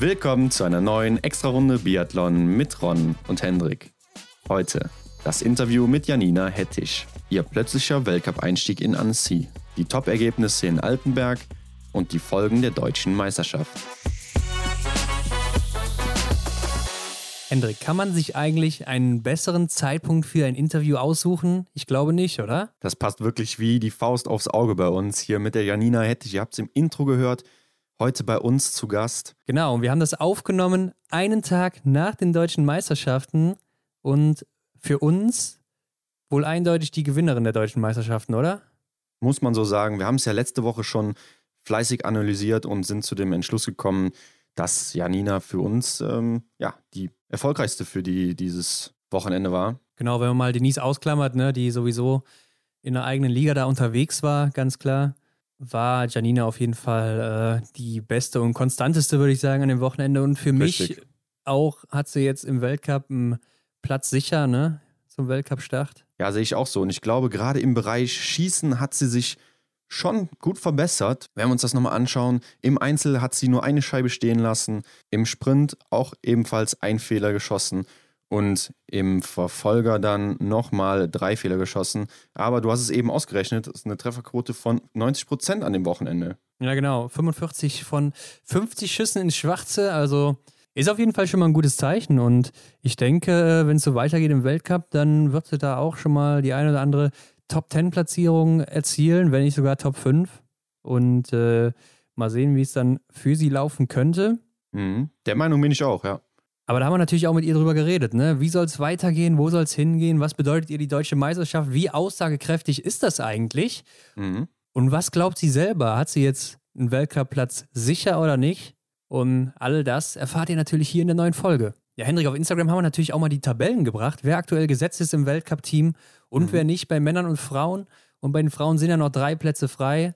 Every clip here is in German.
Willkommen zu einer neuen Extrarunde Biathlon mit Ron und Hendrik. Heute das Interview mit Janina Hettich, ihr plötzlicher Weltcup-Einstieg in Annecy, die Top-Ergebnisse in Altenberg und die Folgen der deutschen Meisterschaft. Hendrik, kann man sich eigentlich einen besseren Zeitpunkt für ein Interview aussuchen? Ich glaube nicht, oder? Das passt wirklich wie die Faust aufs Auge bei uns hier mit der Janina Hettich. Ihr habt es im Intro gehört. Heute bei uns zu Gast. Genau, und wir haben das aufgenommen einen Tag nach den deutschen Meisterschaften und für uns wohl eindeutig die Gewinnerin der deutschen Meisterschaften, oder? Muss man so sagen. Wir haben es ja letzte Woche schon fleißig analysiert und sind zu dem Entschluss gekommen, dass Janina für uns ähm, ja, die erfolgreichste für die dieses Wochenende war. Genau, wenn man mal Denise ausklammert, ne, die sowieso in der eigenen Liga da unterwegs war, ganz klar, war Janina auf jeden Fall äh, die beste und konstanteste, würde ich sagen, an dem Wochenende. Und für Richtig. mich auch hat sie jetzt im Weltcup einen Platz sicher, ne, zum Weltcup-Start. Ja, sehe ich auch so. Und ich glaube, gerade im Bereich Schießen hat sie sich schon gut verbessert. Wenn wir uns das nochmal anschauen, im Einzel hat sie nur eine Scheibe stehen lassen, im Sprint auch ebenfalls ein Fehler geschossen und im Verfolger dann nochmal drei Fehler geschossen. Aber du hast es eben ausgerechnet, das ist eine Trefferquote von 90 Prozent an dem Wochenende. Ja, genau. 45 von 50 Schüssen ins Schwarze, also ist auf jeden Fall schon mal ein gutes Zeichen. Und ich denke, wenn es so weitergeht im Weltcup, dann wird sie da auch schon mal die eine oder andere Top 10 Platzierung erzielen, wenn nicht sogar Top 5. Und äh, mal sehen, wie es dann für sie laufen könnte. Mhm. Der Meinung bin ich auch, ja. Aber da haben wir natürlich auch mit ihr drüber geredet, ne? Wie soll es weitergehen? Wo soll es hingehen? Was bedeutet ihr die deutsche Meisterschaft? Wie aussagekräftig ist das eigentlich? Mhm. Und was glaubt sie selber? Hat sie jetzt einen Weltcup-Platz sicher oder nicht? Und all das erfahrt ihr natürlich hier in der neuen Folge. Ja, Hendrik, auf Instagram haben wir natürlich auch mal die Tabellen gebracht, wer aktuell gesetzt ist im Weltcup-Team und mhm. wer nicht bei Männern und Frauen. Und bei den Frauen sind ja noch drei Plätze frei.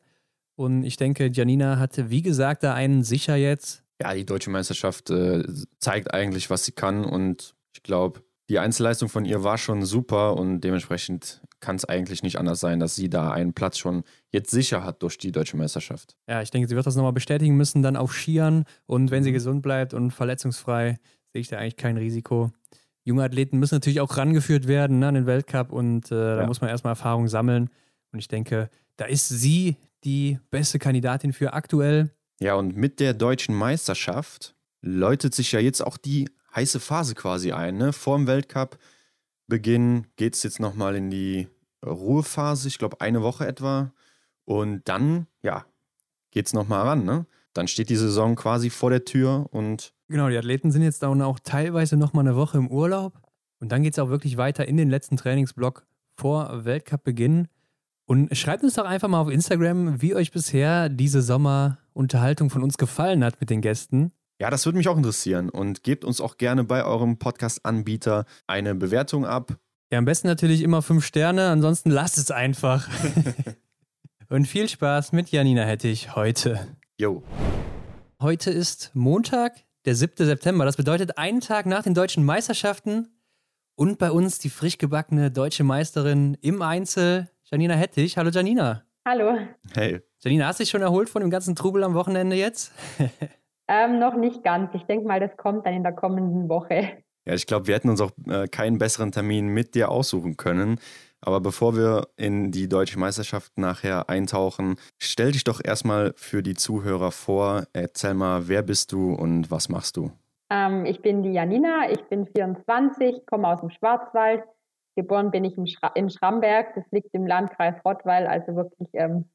Und ich denke, Janina hatte, wie gesagt, da einen sicher jetzt. Ja, die deutsche Meisterschaft äh, zeigt eigentlich, was sie kann. Und ich glaube, die Einzelleistung von ihr war schon super und dementsprechend kann es eigentlich nicht anders sein, dass sie da einen Platz schon jetzt sicher hat durch die deutsche Meisterschaft. Ja, ich denke, sie wird das nochmal bestätigen müssen, dann auf Skiern. Und wenn sie mhm. gesund bleibt und verletzungsfrei, sehe ich da eigentlich kein Risiko. Junge Athleten müssen natürlich auch rangeführt werden ne, an den Weltcup und äh, ja. da muss man erstmal Erfahrung sammeln. Und ich denke, da ist sie die beste Kandidatin für aktuell. Ja, und mit der deutschen Meisterschaft läutet sich ja jetzt auch die heiße Phase quasi ein. Ne? Vor dem Weltcup Beginn geht es jetzt nochmal in die Ruhephase, ich glaube eine Woche etwa. Und dann, ja, geht es nochmal ran. Ne? Dann steht die Saison quasi vor der Tür und Genau, die Athleten sind jetzt dann auch teilweise nochmal eine Woche im Urlaub. Und dann geht es auch wirklich weiter in den letzten Trainingsblock vor Weltcup-Beginn. Und schreibt uns doch einfach mal auf Instagram, wie euch bisher diese Sommerunterhaltung von uns gefallen hat mit den Gästen. Ja, das würde mich auch interessieren. Und gebt uns auch gerne bei eurem Podcast-Anbieter eine Bewertung ab. Ja, am besten natürlich immer fünf Sterne, ansonsten lasst es einfach. Und viel Spaß mit Janina Hettich heute. Jo. Heute ist Montag, der 7. September. Das bedeutet einen Tag nach den deutschen Meisterschaften und bei uns die frisch gebackene deutsche Meisterin im Einzel, Janina Hettich. Hallo Janina. Hallo. Hey. Janina, hast du dich schon erholt von dem ganzen Trubel am Wochenende jetzt? ähm, noch nicht ganz. Ich denke mal, das kommt dann in der kommenden Woche. Ja, ich glaube, wir hätten uns auch äh, keinen besseren Termin mit dir aussuchen können. Aber bevor wir in die deutsche Meisterschaft nachher eintauchen, stell dich doch erstmal für die Zuhörer vor. Erzähl mal, wer bist du und was machst du? Ähm, ich bin die Janina, ich bin 24, komme aus dem Schwarzwald. Geboren bin ich Schra in Schramberg, das liegt im Landkreis Rottweil, also wirklich ähm,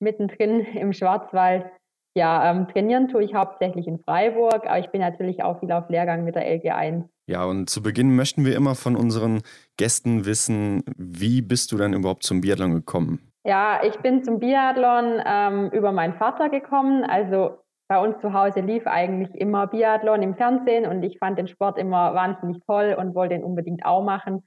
mittendrin im Schwarzwald. Ja, ähm, trainieren tue ich hauptsächlich in Freiburg, aber ich bin natürlich auch viel auf Lehrgang mit der LG1. Ja, und zu Beginn möchten wir immer von unseren Gästen wissen, wie bist du dann überhaupt zum Biathlon gekommen? Ja, ich bin zum Biathlon ähm, über meinen Vater gekommen. Also bei uns zu Hause lief eigentlich immer Biathlon im Fernsehen und ich fand den Sport immer wahnsinnig toll und wollte ihn unbedingt auch machen.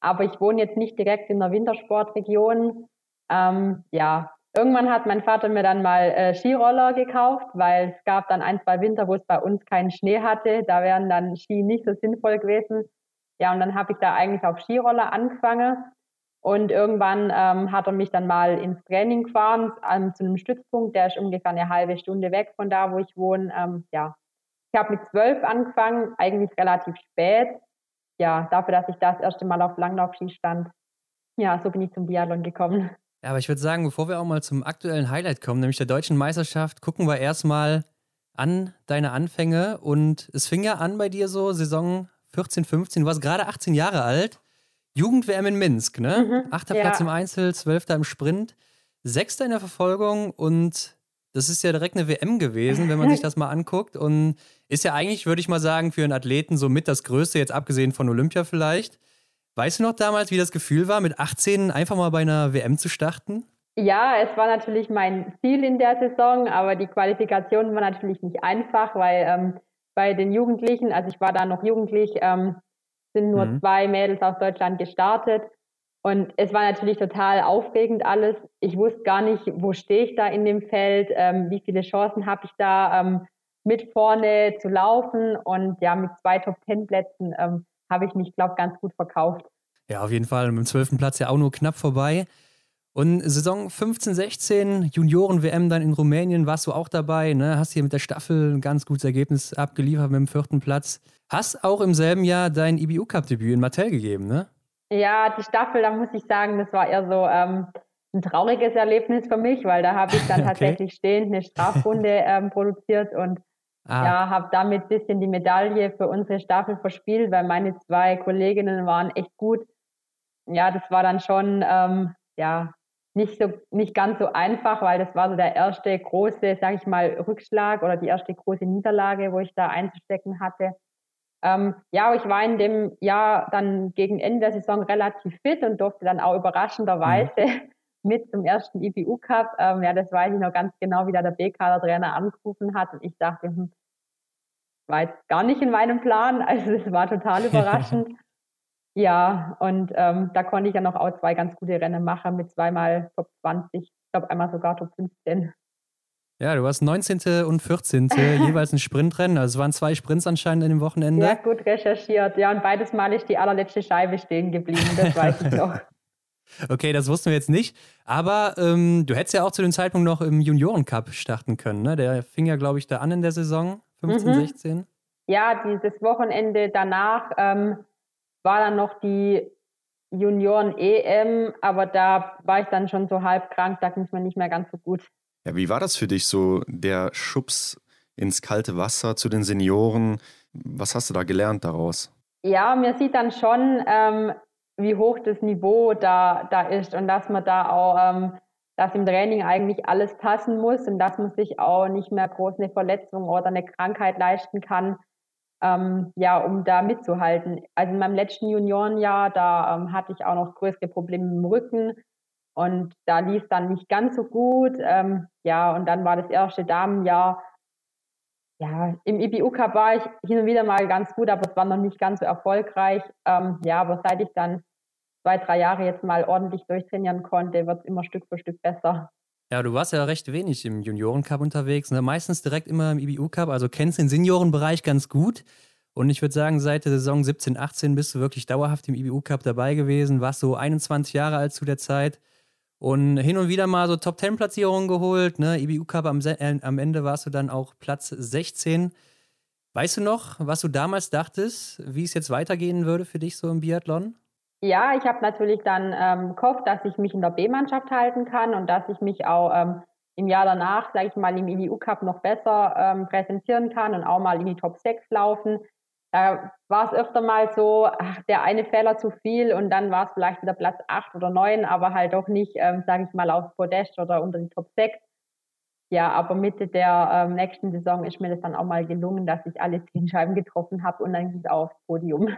Aber ich wohne jetzt nicht direkt in der Wintersportregion. Ähm, ja, Irgendwann hat mein Vater mir dann mal äh, Skiroller gekauft, weil es gab dann ein, zwei Winter, wo es bei uns keinen Schnee hatte. Da wären dann Ski nicht so sinnvoll gewesen. Ja, und dann habe ich da eigentlich auf Skiroller angefangen. Und irgendwann ähm, hat er mich dann mal ins Training gefahren, ähm, zu einem Stützpunkt, der ist ungefähr eine halbe Stunde weg von da, wo ich wohne. Ähm, ja. Ich habe mit zwölf angefangen, eigentlich relativ spät. Ja, dafür, dass ich das erste Mal auf Langlaufski stand. Ja, so bin ich zum Biathlon gekommen. Ja, aber ich würde sagen, bevor wir auch mal zum aktuellen Highlight kommen, nämlich der deutschen Meisterschaft, gucken wir erstmal an deine Anfänge. Und es fing ja an bei dir so, Saison 14, 15. Du warst gerade 18 Jahre alt. Jugend-WM in Minsk, ne? Mhm, Achter ja. Platz im Einzel, Zwölfter im Sprint, Sechster in der Verfolgung und das ist ja direkt eine WM gewesen, wenn man sich das mal anguckt. Und ist ja eigentlich, würde ich mal sagen, für einen Athleten so mit das Größte, jetzt abgesehen von Olympia vielleicht. Weißt du noch damals, wie das Gefühl war, mit 18 einfach mal bei einer WM zu starten? Ja, es war natürlich mein Ziel in der Saison, aber die Qualifikation war natürlich nicht einfach, weil ähm, bei den Jugendlichen, also ich war da noch jugendlich, ähm, sind nur mhm. zwei Mädels aus Deutschland gestartet. Und es war natürlich total aufregend alles. Ich wusste gar nicht, wo stehe ich da in dem Feld, ähm, wie viele Chancen habe ich da, ähm, mit vorne zu laufen. Und ja, mit zwei Top-Ten-Plätzen ähm, habe ich mich, glaube ich, ganz gut verkauft. Ja, auf jeden Fall. Mit dem zwölften Platz ja auch nur knapp vorbei. Und Saison 15, 16, Junioren-WM dann in Rumänien, warst du auch dabei, ne? Hast hier mit der Staffel ein ganz gutes Ergebnis abgeliefert mit dem vierten Platz. Hast auch im selben Jahr dein IBU-Cup-Debüt in Mattel gegeben, ne? Ja, die Staffel, da muss ich sagen, das war eher so ähm, ein trauriges Erlebnis für mich, weil da habe ich dann okay. tatsächlich stehend eine Strafrunde ähm, produziert und ah. ja, habe damit ein bisschen die Medaille für unsere Staffel verspielt, weil meine zwei Kolleginnen waren echt gut. Ja, das war dann schon ähm, ja nicht so nicht ganz so einfach, weil das war so der erste große, sage ich mal, Rückschlag oder die erste große Niederlage, wo ich da einzustecken hatte. Ähm, ja, ich war in dem Jahr dann gegen Ende der Saison relativ fit und durfte dann auch überraschenderweise mhm. mit zum ersten IBU Cup. Ähm, ja, das weiß ich noch ganz genau, wie da der B-Kader-Trainer angerufen hat und ich dachte, hm, war jetzt gar nicht in meinem Plan. Also es war total überraschend. Ja, und ähm, da konnte ich ja noch auch zwei ganz gute Rennen machen mit zweimal Top 20, ich glaube einmal sogar Top 15. Ja, du hast 19. und 14. jeweils ein Sprintrennen. Also es waren zwei Sprints anscheinend in dem Wochenende. Ja, gut recherchiert. Ja, und beides Mal ist die allerletzte Scheibe stehen geblieben, das weiß ich noch. Okay, das wussten wir jetzt nicht. Aber ähm, du hättest ja auch zu dem Zeitpunkt noch im Junioren-Cup starten können. Ne? Der fing ja, glaube ich, da an in der Saison, 15, mhm. 16. Ja, dieses Wochenende danach ähm, war dann noch die Junioren-EM, aber da war ich dann schon so halb krank, da ging es mir nicht mehr ganz so gut. Ja, wie war das für dich so, der Schubs ins kalte Wasser zu den Senioren? Was hast du da gelernt daraus? Ja, mir sieht dann schon, ähm, wie hoch das Niveau da, da ist und dass man da auch, ähm, dass im Training eigentlich alles passen muss und dass man sich auch nicht mehr groß eine Verletzung oder eine Krankheit leisten kann, ähm, ja, um da mitzuhalten. Also in meinem letzten Juniorenjahr, da ähm, hatte ich auch noch größere Probleme im Rücken und da lief dann nicht ganz so gut. Ähm, ja, und dann war das erste Damenjahr. Ja, im IBU Cup war ich hin und wieder mal ganz gut, aber es war noch nicht ganz so erfolgreich. Ähm, ja, aber seit ich dann zwei, drei Jahre jetzt mal ordentlich durchtrainieren konnte, wird es immer Stück für Stück besser. Ja, du warst ja recht wenig im Junioren-Cup unterwegs, ne? meistens direkt immer im IBU-Cup, also kennst den Seniorenbereich ganz gut. Und ich würde sagen, seit der Saison 17, 18 bist du wirklich dauerhaft im IBU-Cup dabei gewesen, warst so 21 Jahre alt zu der Zeit und hin und wieder mal so Top-10-Platzierungen geholt. Ne? IBU-Cup am, äh, am Ende warst du dann auch Platz 16. Weißt du noch, was du damals dachtest, wie es jetzt weitergehen würde für dich so im Biathlon? Ja, ich habe natürlich dann ähm, gehofft, dass ich mich in der B-Mannschaft halten kann und dass ich mich auch ähm, im Jahr danach, sage ich mal, im IBU Cup noch besser ähm, präsentieren kann und auch mal in die Top 6 laufen. Da war es öfter mal so, ach, der eine Fehler zu viel und dann war es vielleicht wieder Platz 8 oder 9, aber halt doch nicht, ähm, sage ich mal, auf Podest oder unter die Top 6. Ja, aber Mitte der ähm, nächsten Saison ist mir das dann auch mal gelungen, dass ich alle zehn Scheiben getroffen habe und dann ging es aufs Podium.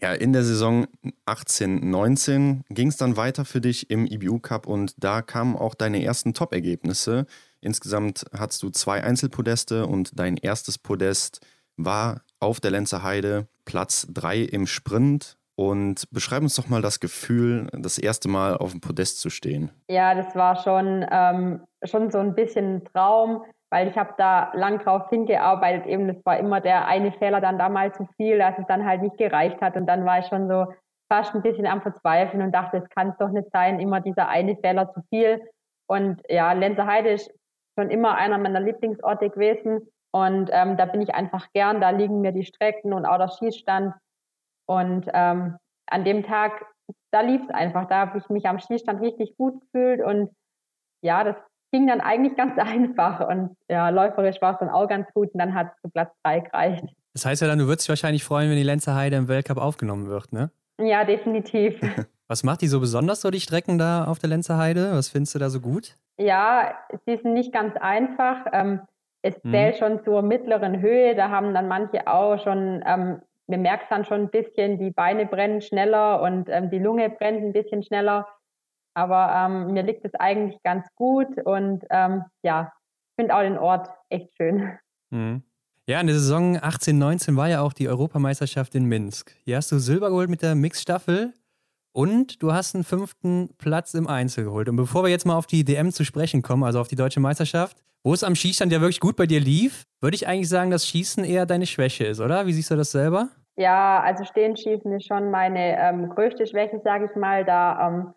Ja, in der Saison 18, 19 ging es dann weiter für dich im IBU Cup und da kamen auch deine ersten Top-Ergebnisse. Insgesamt hattest du zwei Einzelpodeste und dein erstes Podest war auf der Lenzer Heide, Platz 3 im Sprint. Und beschreib uns doch mal das Gefühl, das erste Mal auf dem Podest zu stehen. Ja, das war schon, ähm, schon so ein bisschen ein Traum weil ich habe da lang drauf hingearbeitet. Eben, das war immer der eine Fehler dann da mal zu viel, dass es dann halt nicht gereicht hat. Und dann war ich schon so fast ein bisschen am Verzweifeln und dachte, es kann doch nicht sein, immer dieser eine Fehler zu viel. Und ja, Lenzerheide ist schon immer einer meiner Lieblingsorte gewesen. Und ähm, da bin ich einfach gern, da liegen mir die Strecken und auch der Schießstand. Und ähm, an dem Tag, da lief es einfach. Da habe ich mich am Schießstand richtig gut gefühlt und ja, das ging dann eigentlich ganz einfach. Und ja, läuferisch war es dann auch ganz gut und dann hat es zu Platz 3 gereicht. Das heißt ja dann, du würdest dich wahrscheinlich freuen, wenn die Lenzer Heide im Weltcup aufgenommen wird, ne? Ja, definitiv. Was macht die so besonders, so die Strecken da auf der Lenzer Heide? Was findest du da so gut? Ja, sie sind nicht ganz einfach. Ähm, es mhm. zählt schon zur mittleren Höhe. Da haben dann manche auch schon, ähm, man merkt dann schon ein bisschen, die Beine brennen schneller und ähm, die Lunge brennt ein bisschen schneller. Aber ähm, mir liegt es eigentlich ganz gut und ähm, ja, ich finde auch den Ort echt schön. Mhm. Ja, in der Saison 18, 19 war ja auch die Europameisterschaft in Minsk. Hier hast du Silber geholt mit der Mixstaffel und du hast einen fünften Platz im Einzel geholt. Und bevor wir jetzt mal auf die DM zu sprechen kommen, also auf die deutsche Meisterschaft, wo es am Schießstand ja wirklich gut bei dir lief, würde ich eigentlich sagen, dass Schießen eher deine Schwäche ist, oder? Wie siehst du das selber? Ja, also Stehenschießen ist schon meine ähm, größte Schwäche, sage ich mal. Da ähm,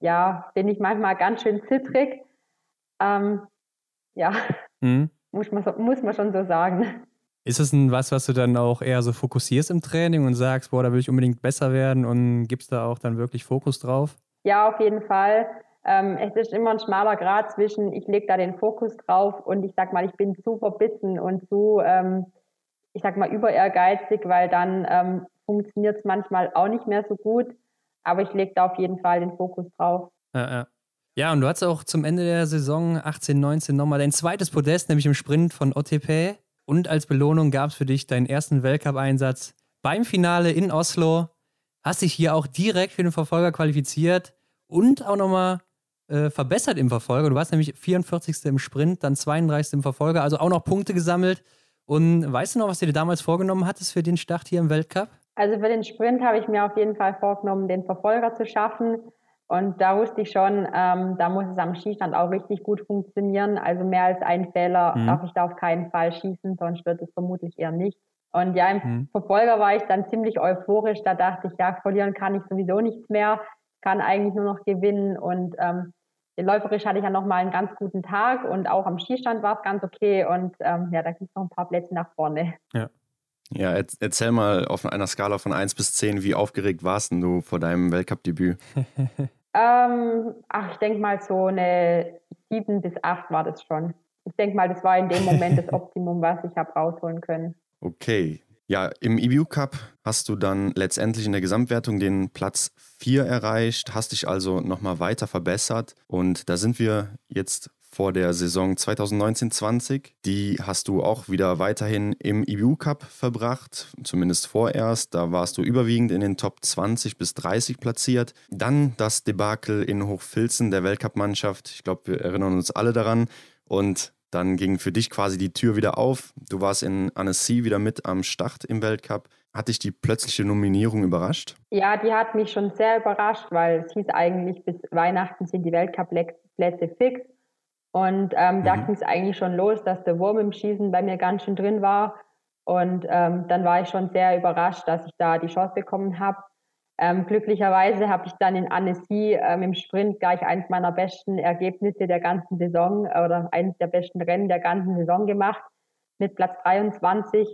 ja, bin ich manchmal ganz schön zittrig. Ähm, ja, mhm. muss, man so, muss man schon so sagen. Ist das ein, was, was du dann auch eher so fokussierst im Training und sagst, boah, da will ich unbedingt besser werden und gibst da auch dann wirklich Fokus drauf? Ja, auf jeden Fall. Ähm, es ist immer ein schmaler Grad zwischen, ich lege da den Fokus drauf und ich sag mal, ich bin zu verbissen und zu, ähm, ich sag mal, über ehrgeizig, weil dann ähm, funktioniert es manchmal auch nicht mehr so gut. Aber ich lege da auf jeden Fall den Fokus drauf. Ja, ja. ja, und du hast auch zum Ende der Saison 18, 19 nochmal dein zweites Podest, nämlich im Sprint von OTP. Und als Belohnung gab es für dich deinen ersten Weltcup-Einsatz beim Finale in Oslo. Hast dich hier auch direkt für den Verfolger qualifiziert und auch nochmal äh, verbessert im Verfolger. Du warst nämlich 44. im Sprint, dann 32. im Verfolger, also auch noch Punkte gesammelt. Und weißt du noch, was du dir damals vorgenommen hattest für den Start hier im Weltcup? Also für den Sprint habe ich mir auf jeden Fall vorgenommen, den Verfolger zu schaffen. Und da wusste ich schon, ähm, da muss es am Skistand auch richtig gut funktionieren. Also mehr als ein Fehler mhm. darf ich da auf keinen Fall schießen, sonst wird es vermutlich eher nicht. Und ja, im mhm. Verfolger war ich dann ziemlich euphorisch. Da dachte ich, ja, verlieren kann ich sowieso nichts mehr, kann eigentlich nur noch gewinnen. Und ähm, läuferisch hatte ich ja nochmal einen ganz guten Tag und auch am Skistand war es ganz okay. Und ähm, ja, da gibt es noch ein paar Plätze nach vorne. Ja. Ja, erzähl mal auf einer Skala von 1 bis 10, wie aufgeregt warst du vor deinem Weltcup-Debüt? Ähm, ach, ich denke mal so eine 7 bis 8 war das schon. Ich denke mal, das war in dem Moment das Optimum, was ich habe rausholen können. Okay. Ja, im EBU Cup hast du dann letztendlich in der Gesamtwertung den Platz 4 erreicht, hast dich also nochmal weiter verbessert und da sind wir jetzt vor der Saison 2019-20. Die hast du auch wieder weiterhin im IBU Cup verbracht, zumindest vorerst. Da warst du überwiegend in den Top 20 bis 30 platziert. Dann das Debakel in Hochfilzen der Weltcup-Mannschaft. Ich glaube, wir erinnern uns alle daran. Und dann ging für dich quasi die Tür wieder auf. Du warst in Annecy wieder mit am Start im Weltcup. Hat dich die plötzliche Nominierung überrascht? Ja, die hat mich schon sehr überrascht, weil es hieß eigentlich, bis Weihnachten sind die Weltcup-Plätze fix. Und ähm, mhm. da ging es eigentlich schon los, dass der Wurm im Schießen bei mir ganz schön drin war. Und ähm, dann war ich schon sehr überrascht, dass ich da die Chance bekommen habe. Ähm, glücklicherweise habe ich dann in Annecy ähm, im Sprint gleich eines meiner besten Ergebnisse der ganzen Saison oder eines der besten Rennen der ganzen Saison gemacht mit Platz 23.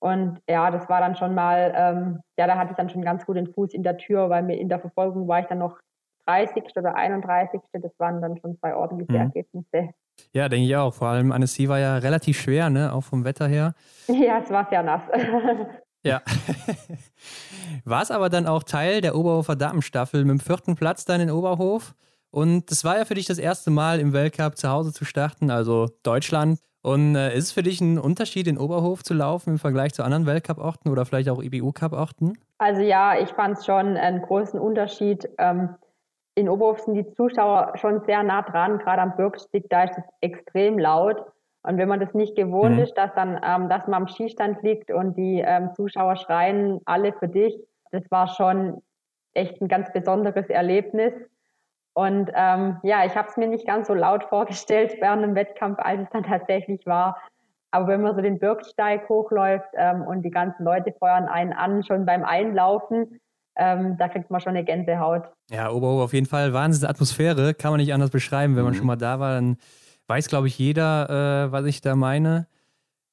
Und ja, das war dann schon mal, ähm, ja, da hatte ich dann schon ganz gut den Fuß in der Tür, weil mir in der Verfolgung war ich dann noch 30. oder 31. Das waren dann schon zwei ordentliche mhm. Ergebnisse. Ja, denke ich auch. Vor allem Annecy war ja relativ schwer, ne? auch vom Wetter her. Ja, es war sehr nass. ja. war es aber dann auch Teil der Oberhofer Damenstaffel mit dem vierten Platz dann in Oberhof? Und das war ja für dich das erste Mal im Weltcup zu Hause zu starten, also Deutschland. Und äh, ist es für dich ein Unterschied, in Oberhof zu laufen im Vergleich zu anderen Weltcup-Orten oder vielleicht auch IBU-Cup-Orten? Also ja, ich fand es schon einen großen Unterschied. Ähm, in Oberhof sind die Zuschauer schon sehr nah dran, gerade am Bürgstieg, da ist es extrem laut. Und wenn man das nicht gewohnt mhm. ist, dass dann, ähm, dass man am Skistand liegt und die ähm, Zuschauer schreien, alle für dich, das war schon echt ein ganz besonderes Erlebnis. Und ähm, ja, ich habe es mir nicht ganz so laut vorgestellt während dem Wettkampf, als es dann tatsächlich war. Aber wenn man so den Bürgsteig hochläuft ähm, und die ganzen Leute feuern einen an, schon beim Einlaufen, ähm, da kriegt man schon eine Gänsehaut. Ja, Oberhof auf jeden Fall. Wahnsinnige Atmosphäre, kann man nicht anders beschreiben. Wenn man mhm. schon mal da war, dann weiß, glaube ich, jeder, äh, was ich da meine.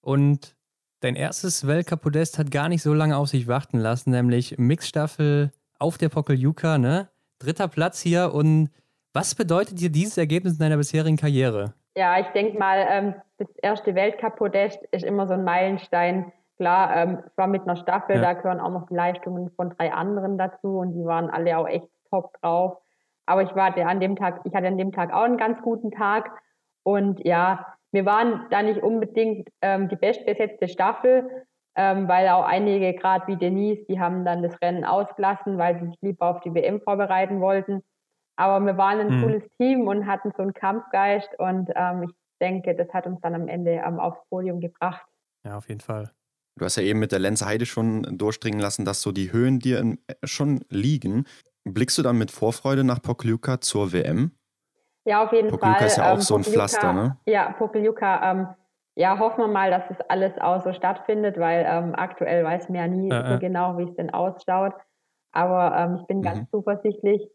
Und dein erstes Weltcup-Podest hat gar nicht so lange auf sich warten lassen, nämlich Mixstaffel auf der Pokeljuka, ne? Dritter Platz hier. Und was bedeutet dir dieses Ergebnis in deiner bisherigen Karriere? Ja, ich denke mal, ähm, das erste Weltcup-Podest ist immer so ein Meilenstein. Klar, ähm, es war mit einer Staffel, ja. da gehören auch noch die Leistungen von drei anderen dazu und die waren alle auch echt top drauf. Aber ich war an dem Tag, ich hatte an dem Tag auch einen ganz guten Tag und ja, wir waren da nicht unbedingt ähm, die bestbesetzte Staffel, ähm, weil auch einige, gerade wie Denise, die haben dann das Rennen ausgelassen, weil sie sich lieber auf die WM vorbereiten wollten. Aber wir waren ein mhm. cooles Team und hatten so einen Kampfgeist und ähm, ich denke, das hat uns dann am Ende ähm, aufs Podium gebracht. Ja, auf jeden Fall. Du hast ja eben mit der Lenze Heide schon durchdringen lassen, dass so die Höhen dir in, schon liegen. Blickst du dann mit Vorfreude nach Pokljuka zur WM? Ja, auf jeden Pokljuka Fall. ist ja auch ähm, so ein Pflaster, ne? Ja, Pokljuka, ähm, ja, hoffen wir mal, dass das alles auch so stattfindet, weil ähm, aktuell weiß man ja nie äh, so genau, wie es denn ausschaut. Aber ähm, ich bin mhm. ganz zuversichtlich.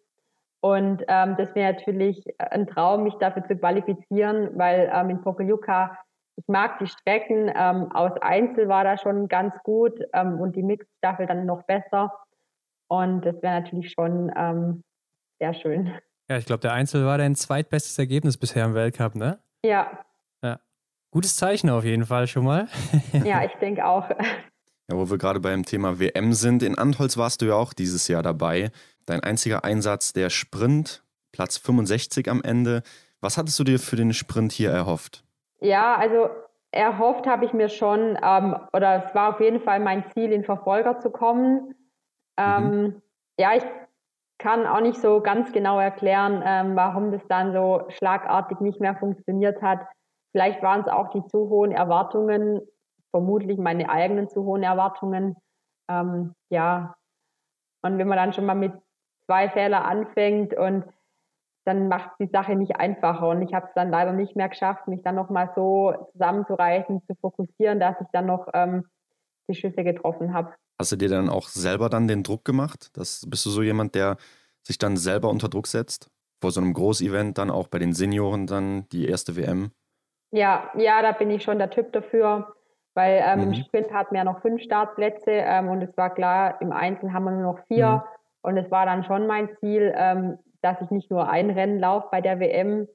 Und ähm, das wäre natürlich ein Traum, mich dafür zu qualifizieren, weil ähm, in Pokljuka, ich mag die Strecken, ähm, aus Einzel war da schon ganz gut ähm, und die Mixstaffel dann noch besser. Und das wäre natürlich schon ähm, sehr schön. Ja, ich glaube, der Einzel war dein zweitbestes Ergebnis bisher im Weltcup, ne? Ja. Ja. Gutes Zeichen auf jeden Fall schon mal. ja, ich denke auch. Ja, wo wir gerade beim Thema WM sind, in Antholz warst du ja auch dieses Jahr dabei. Dein einziger Einsatz, der Sprint, Platz 65 am Ende. Was hattest du dir für den Sprint hier erhofft? Ja, also erhofft habe ich mir schon, ähm, oder es war auf jeden Fall mein Ziel, in Verfolger zu kommen. Ähm, mhm. Ja, ich kann auch nicht so ganz genau erklären, ähm, warum das dann so schlagartig nicht mehr funktioniert hat. Vielleicht waren es auch die zu hohen Erwartungen, vermutlich meine eigenen zu hohen Erwartungen. Ähm, ja, und wenn man dann schon mal mit zwei Fehlern anfängt und dann macht die Sache nicht einfacher. Und ich habe es dann leider nicht mehr geschafft, mich dann nochmal so zusammenzureißen, zu fokussieren, dass ich dann noch ähm, die Schüsse getroffen habe. Hast du dir dann auch selber dann den Druck gemacht? Das, bist du so jemand, der sich dann selber unter Druck setzt? Vor so einem Großevent dann auch bei den Senioren dann die erste WM? Ja, ja, da bin ich schon der Typ dafür, weil ähm, mhm. im Sprint hatten wir noch fünf Startplätze ähm, und es war klar, im Einzel haben wir nur noch vier mhm. und es war dann schon mein Ziel, ähm, dass ich nicht nur ein Rennen laufe bei der WM,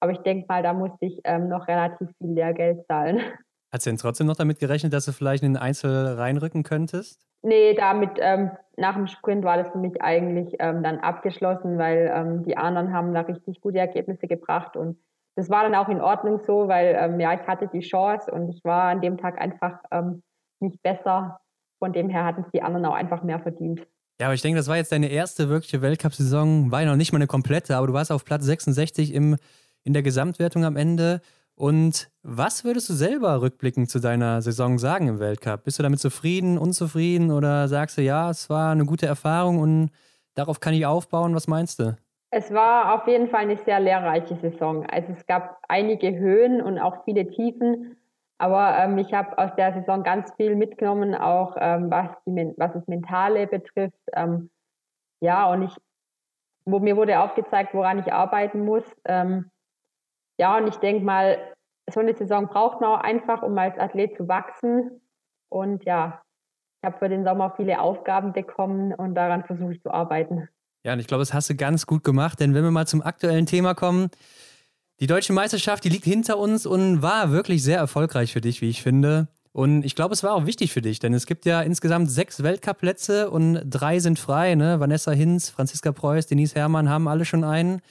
aber ich denke mal, da musste ich ähm, noch relativ viel Lehrgeld zahlen. Hast du denn trotzdem noch damit gerechnet, dass du vielleicht in den Einzel reinrücken könntest? Nee, damit ähm, nach dem Sprint war das für mich eigentlich ähm, dann abgeschlossen, weil ähm, die anderen haben da richtig gute Ergebnisse gebracht und das war dann auch in Ordnung so, weil ähm, ja, ich hatte die Chance und ich war an dem Tag einfach ähm, nicht besser. Von dem her hatten es die anderen auch einfach mehr verdient. Ja, aber ich denke, das war jetzt deine erste wirkliche Weltcup-Saison. War ja noch nicht mal eine komplette, aber du warst auf Platz 66 im, in der Gesamtwertung am Ende. Und was würdest du selber rückblickend zu deiner Saison sagen im Weltcup? Bist du damit zufrieden, unzufrieden oder sagst du, ja, es war eine gute Erfahrung und darauf kann ich aufbauen? Was meinst du? Es war auf jeden Fall eine sehr lehrreiche Saison. Also es gab einige Höhen und auch viele Tiefen. Aber ähm, ich habe aus der Saison ganz viel mitgenommen, auch ähm, was, die, was das Mentale betrifft. Ähm, ja, und ich, wo, mir wurde aufgezeigt, woran ich arbeiten muss. Ähm, ja, und ich denke mal, so eine Saison braucht man auch einfach, um als Athlet zu wachsen. Und ja, ich habe für den Sommer viele Aufgaben bekommen und daran versuche ich zu arbeiten. Ja, und ich glaube, das hast du ganz gut gemacht, denn wenn wir mal zum aktuellen Thema kommen, die deutsche Meisterschaft, die liegt hinter uns und war wirklich sehr erfolgreich für dich, wie ich finde. Und ich glaube, es war auch wichtig für dich, denn es gibt ja insgesamt sechs Weltcup-Plätze und drei sind frei. Ne? Vanessa Hinz, Franziska Preuß, Denise Herrmann haben alle schon einen.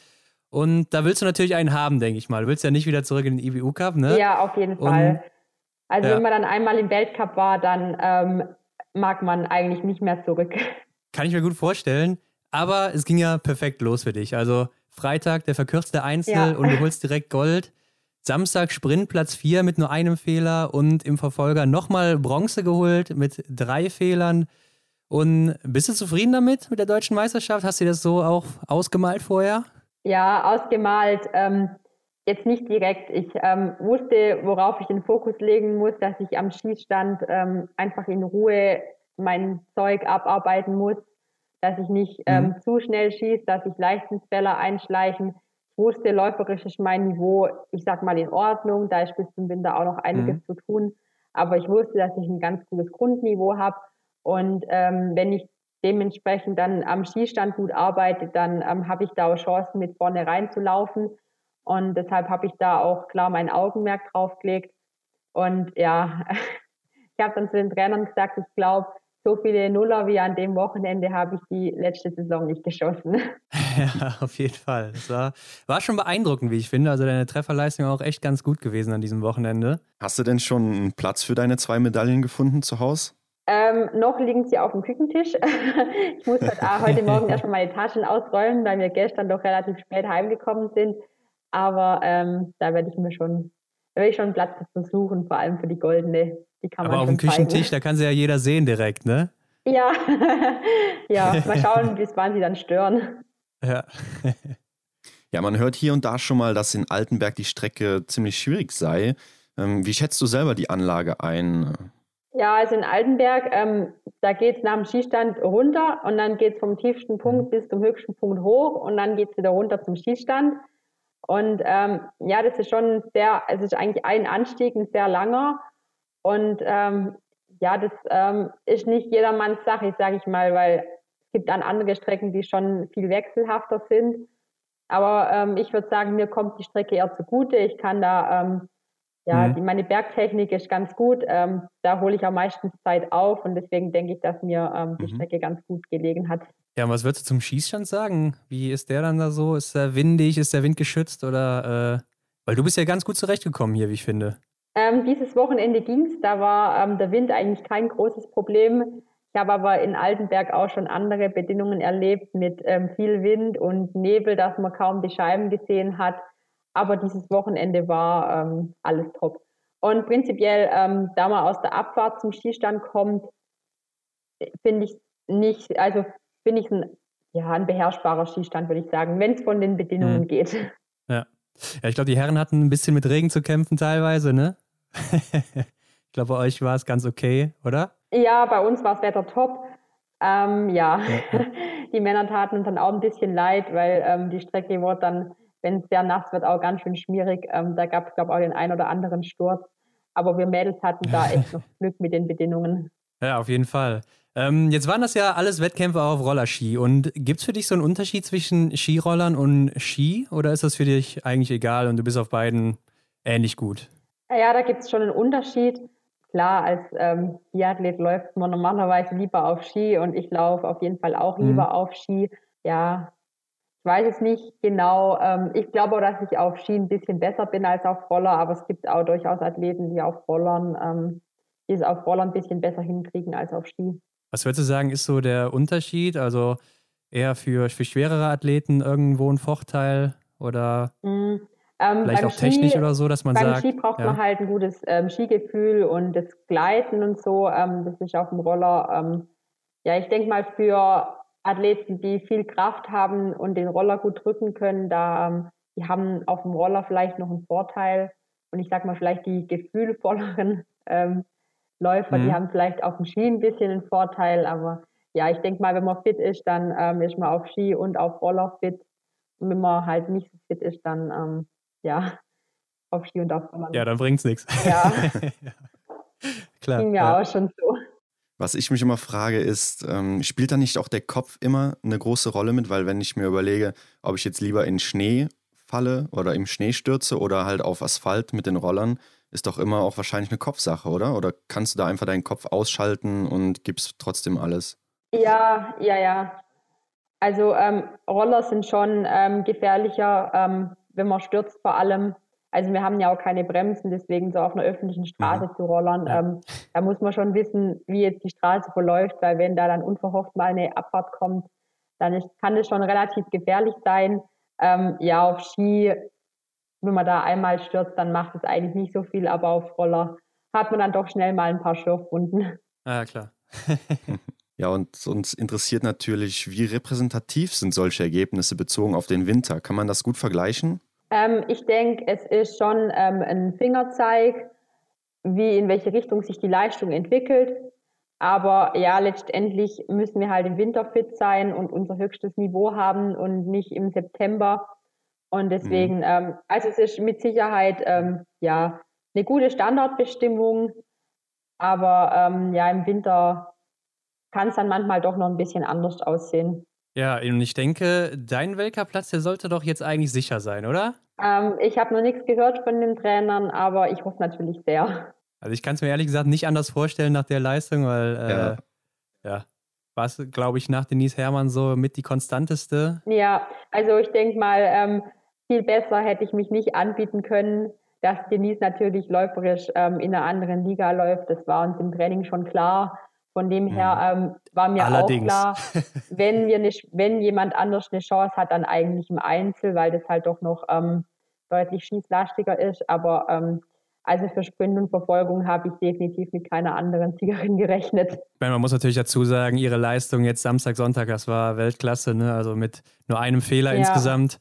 Und da willst du natürlich einen haben, denke ich mal. Du willst ja nicht wieder zurück in den IBU Cup, ne? Ja, auf jeden Fall. also ja. wenn man dann einmal im Weltcup war, dann ähm, mag man eigentlich nicht mehr zurück. Kann ich mir gut vorstellen. Aber es ging ja perfekt los für dich. Also Freitag der verkürzte Einzel ja. und du holst direkt Gold. Samstag Sprint Platz 4 mit nur einem Fehler und im Verfolger nochmal Bronze geholt mit drei Fehlern. Und bist du zufrieden damit, mit der deutschen Meisterschaft? Hast du dir das so auch ausgemalt vorher? Ja, ausgemalt. Ähm, jetzt nicht direkt. Ich ähm, wusste, worauf ich den Fokus legen muss, dass ich am Schießstand ähm, einfach in Ruhe mein Zeug abarbeiten muss, dass ich nicht mhm. ähm, zu schnell schieße, dass ich Leichtensfäller einschleichen. Ich wusste, läuferisch ist mein Niveau, ich sag mal, in Ordnung. Da ist bis zum Winter auch noch einiges mhm. zu tun. Aber ich wusste, dass ich ein ganz gutes Grundniveau habe. Und ähm, wenn ich dementsprechend dann am Skistand gut arbeite, dann ähm, habe ich da auch Chancen, mit vorne reinzulaufen. Und deshalb habe ich da auch klar mein Augenmerk drauf gelegt. Und ja, ich habe dann zu den Trainern gesagt, ich glaube, so viele Nuller wie an dem Wochenende habe ich die letzte Saison nicht geschossen. Ja, auf jeden Fall. Das war, war schon beeindruckend, wie ich finde. Also deine Trefferleistung war auch echt ganz gut gewesen an diesem Wochenende. Hast du denn schon einen Platz für deine zwei Medaillen gefunden zu Hause? Ähm, noch liegen sie auf dem Küchentisch. ich muss halt heute Morgen erstmal meine Taschen ausräumen, weil wir gestern doch relativ spät heimgekommen sind. Aber ähm, da werde ich mir schon, da werde ich schon einen Platz versuchen, vor allem für die goldene. Die kann Aber man auf dem Küchentisch, da kann sie ja jeder sehen direkt, ne? Ja, ja, mal schauen, bis wann sie dann stören. Ja. ja, man hört hier und da schon mal, dass in Altenberg die Strecke ziemlich schwierig sei. Ähm, wie schätzt du selber die Anlage ein? Ja, also in Altenberg, ähm, da geht es nach dem Skistand runter und dann geht es vom tiefsten Punkt mhm. bis zum höchsten Punkt hoch und dann geht es wieder runter zum Skistand. Und ähm, ja, das ist schon sehr, es ist eigentlich ein Anstieg, ein sehr langer. Und ähm, ja, das ähm, ist nicht jedermanns Sache, sage ich mal, weil es gibt dann andere Strecken, die schon viel wechselhafter sind. Aber ähm, ich würde sagen, mir kommt die Strecke eher zugute. Ich kann da, ähm, ja, mhm. die, meine Bergtechnik ist ganz gut. Ähm, da hole ich am meisten Zeit auf und deswegen denke ich, dass mir ähm, die mhm. Strecke ganz gut gelegen hat. Ja, und was würdest du zum Schießstand sagen? Wie ist der dann da so? Ist der windig? Ist der Wind geschützt? Oder, äh, weil du bist ja ganz gut zurechtgekommen hier, wie ich finde. Ähm, dieses Wochenende ging es, da war ähm, der Wind eigentlich kein großes Problem. Ich habe aber in Altenberg auch schon andere Bedingungen erlebt mit ähm, viel Wind und Nebel, dass man kaum die Scheiben gesehen hat. Aber dieses Wochenende war ähm, alles top. Und prinzipiell, ähm, da man aus der Abfahrt zum Skistand kommt, finde ich nicht, also finde ich ein, ja, ein beherrschbarer Skistand, würde ich sagen, wenn es von den Bedingungen mhm. geht. Ja. Ja, ich glaube, die Herren hatten ein bisschen mit Regen zu kämpfen teilweise, ne? ich glaube, bei euch war es ganz okay, oder? Ja, bei uns war das Wetter top. Ähm, ja, ja, die Männer taten uns dann auch ein bisschen leid, weil ähm, die Strecke wurde dann, wenn es sehr nass wird, auch ganz schön schwierig. Ähm, da gab es, glaube ich, auch den einen oder anderen Sturz. Aber wir Mädels hatten da echt noch Glück mit den Bedingungen. Ja, auf jeden Fall. Ähm, jetzt waren das ja alles Wettkämpfe auf Rollerski. Und gibt es für dich so einen Unterschied zwischen Skirollern und Ski? Oder ist das für dich eigentlich egal und du bist auf beiden ähnlich gut? Ja, da gibt es schon einen Unterschied. Klar, als ähm, Biathlet läuft man normalerweise lieber auf Ski und ich laufe auf jeden Fall auch lieber mhm. auf Ski. Ja, ich weiß es nicht genau. Ähm, ich glaube auch, dass ich auf Ski ein bisschen besser bin als auf Roller, aber es gibt auch durchaus Athleten, die auf Rollern, ähm, die es auf Rollern ein bisschen besser hinkriegen als auf Ski. Was würdest du sagen, ist so der Unterschied? Also eher für, für schwerere Athleten irgendwo ein Vorteil oder? Mhm. Ähm, Vielleicht auch Ski, technisch oder so, dass man beim sagt. Beim Ski braucht ja. man halt ein gutes ähm, Skigefühl und das Gleiten und so. Ähm, das ist auf dem Roller. Ähm, ja, ich denke mal für Athleten, die viel Kraft haben und den Roller gut drücken können, da ähm, die haben auf dem Roller vielleicht noch einen Vorteil. Und ich sag mal, vielleicht die gefühlvolleren ähm, Läufer, mhm. die haben vielleicht auf dem Ski ein bisschen einen Vorteil. Aber ja, ich denke mal, wenn man fit ist, dann ähm, ist man auf Ski und auf Roller fit. Und wenn man halt nicht so fit ist, dann ja, auf Ski und auf Rollern. Ja, dann bringt es nichts. Ja. Klar. Ging mir ja. auch schon so. Was ich mich immer frage, ist, ähm, spielt da nicht auch der Kopf immer eine große Rolle mit? Weil wenn ich mir überlege, ob ich jetzt lieber in Schnee falle oder im Schnee stürze oder halt auf Asphalt mit den Rollern, ist doch immer auch wahrscheinlich eine Kopfsache, oder? Oder kannst du da einfach deinen Kopf ausschalten und gibst trotzdem alles? Ja, ja, ja. Also ähm, Roller sind schon ähm, gefährlicher, ähm, wenn man stürzt vor allem. Also wir haben ja auch keine Bremsen, deswegen so auf einer öffentlichen Straße mhm. zu rollern. Ähm, da muss man schon wissen, wie jetzt die Straße verläuft, weil wenn da dann unverhofft mal eine Abfahrt kommt, dann ist, kann das schon relativ gefährlich sein. Ähm, ja, auf Ski, wenn man da einmal stürzt, dann macht es eigentlich nicht so viel, aber auf Roller hat man dann doch schnell mal ein paar Schürfwunden. Ah, klar. Ja, und uns interessiert natürlich, wie repräsentativ sind solche Ergebnisse bezogen auf den Winter? Kann man das gut vergleichen? Ähm, ich denke, es ist schon ähm, ein Fingerzeig, wie in welche Richtung sich die Leistung entwickelt. Aber ja, letztendlich müssen wir halt im Winter fit sein und unser höchstes Niveau haben und nicht im September. Und deswegen, mhm. ähm, also es ist mit Sicherheit ähm, ja eine gute Standardbestimmung. Aber ähm, ja, im Winter kann es dann manchmal doch noch ein bisschen anders aussehen. Ja, und ich denke, dein Weltcup-Platz, der sollte doch jetzt eigentlich sicher sein, oder? Ähm, ich habe noch nichts gehört von den Trainern, aber ich hoffe natürlich sehr. Also ich kann es mir ehrlich gesagt nicht anders vorstellen nach der Leistung, weil äh, ja, ja war es, glaube ich, nach Denise Herrmann so mit die konstanteste. Ja, also ich denke mal, ähm, viel besser hätte ich mich nicht anbieten können. Dass Denise natürlich läuferisch ähm, in einer anderen Liga läuft, das war uns im Training schon klar. Von dem her mhm. ähm, war mir Allerdings. auch klar, wenn, wir nicht, wenn jemand anders eine Chance hat, dann eigentlich im Einzel, weil das halt doch noch ähm, deutlich schießlastiger ist. Aber ähm, also für Sprint und Verfolgung habe ich definitiv mit keiner anderen Siegerin gerechnet. Man muss natürlich dazu sagen, ihre Leistung jetzt Samstag, Sonntag, das war Weltklasse, ne? also mit nur einem Fehler ja. insgesamt.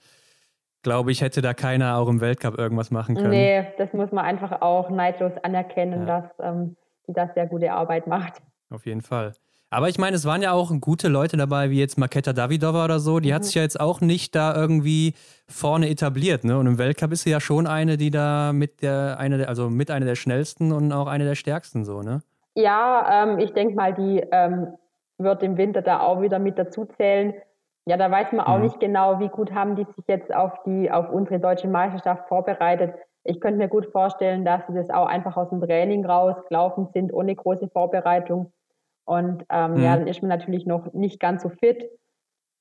Glaube ich, hätte da keiner auch im Weltcup irgendwas machen können. Nee, das muss man einfach auch neidlos anerkennen, ja. dass ähm, sie das sehr gute Arbeit macht. Auf jeden Fall. Aber ich meine, es waren ja auch gute Leute dabei, wie jetzt Maketa Davidova oder so. Die mhm. hat sich ja jetzt auch nicht da irgendwie vorne etabliert. Ne? Und im Weltcup ist sie ja schon eine, die da mit der, eine der, also mit einer der schnellsten und auch eine der stärksten so, ne? Ja, ähm, ich denke mal, die ähm, wird im Winter da auch wieder mit dazu zählen. Ja, da weiß man auch mhm. nicht genau, wie gut haben die sich jetzt auf die, auf unsere deutsche Meisterschaft vorbereitet. Ich könnte mir gut vorstellen, dass sie das auch einfach aus dem Training rausgelaufen sind, ohne große Vorbereitung und ähm, mhm. ja, dann ist man natürlich noch nicht ganz so fit.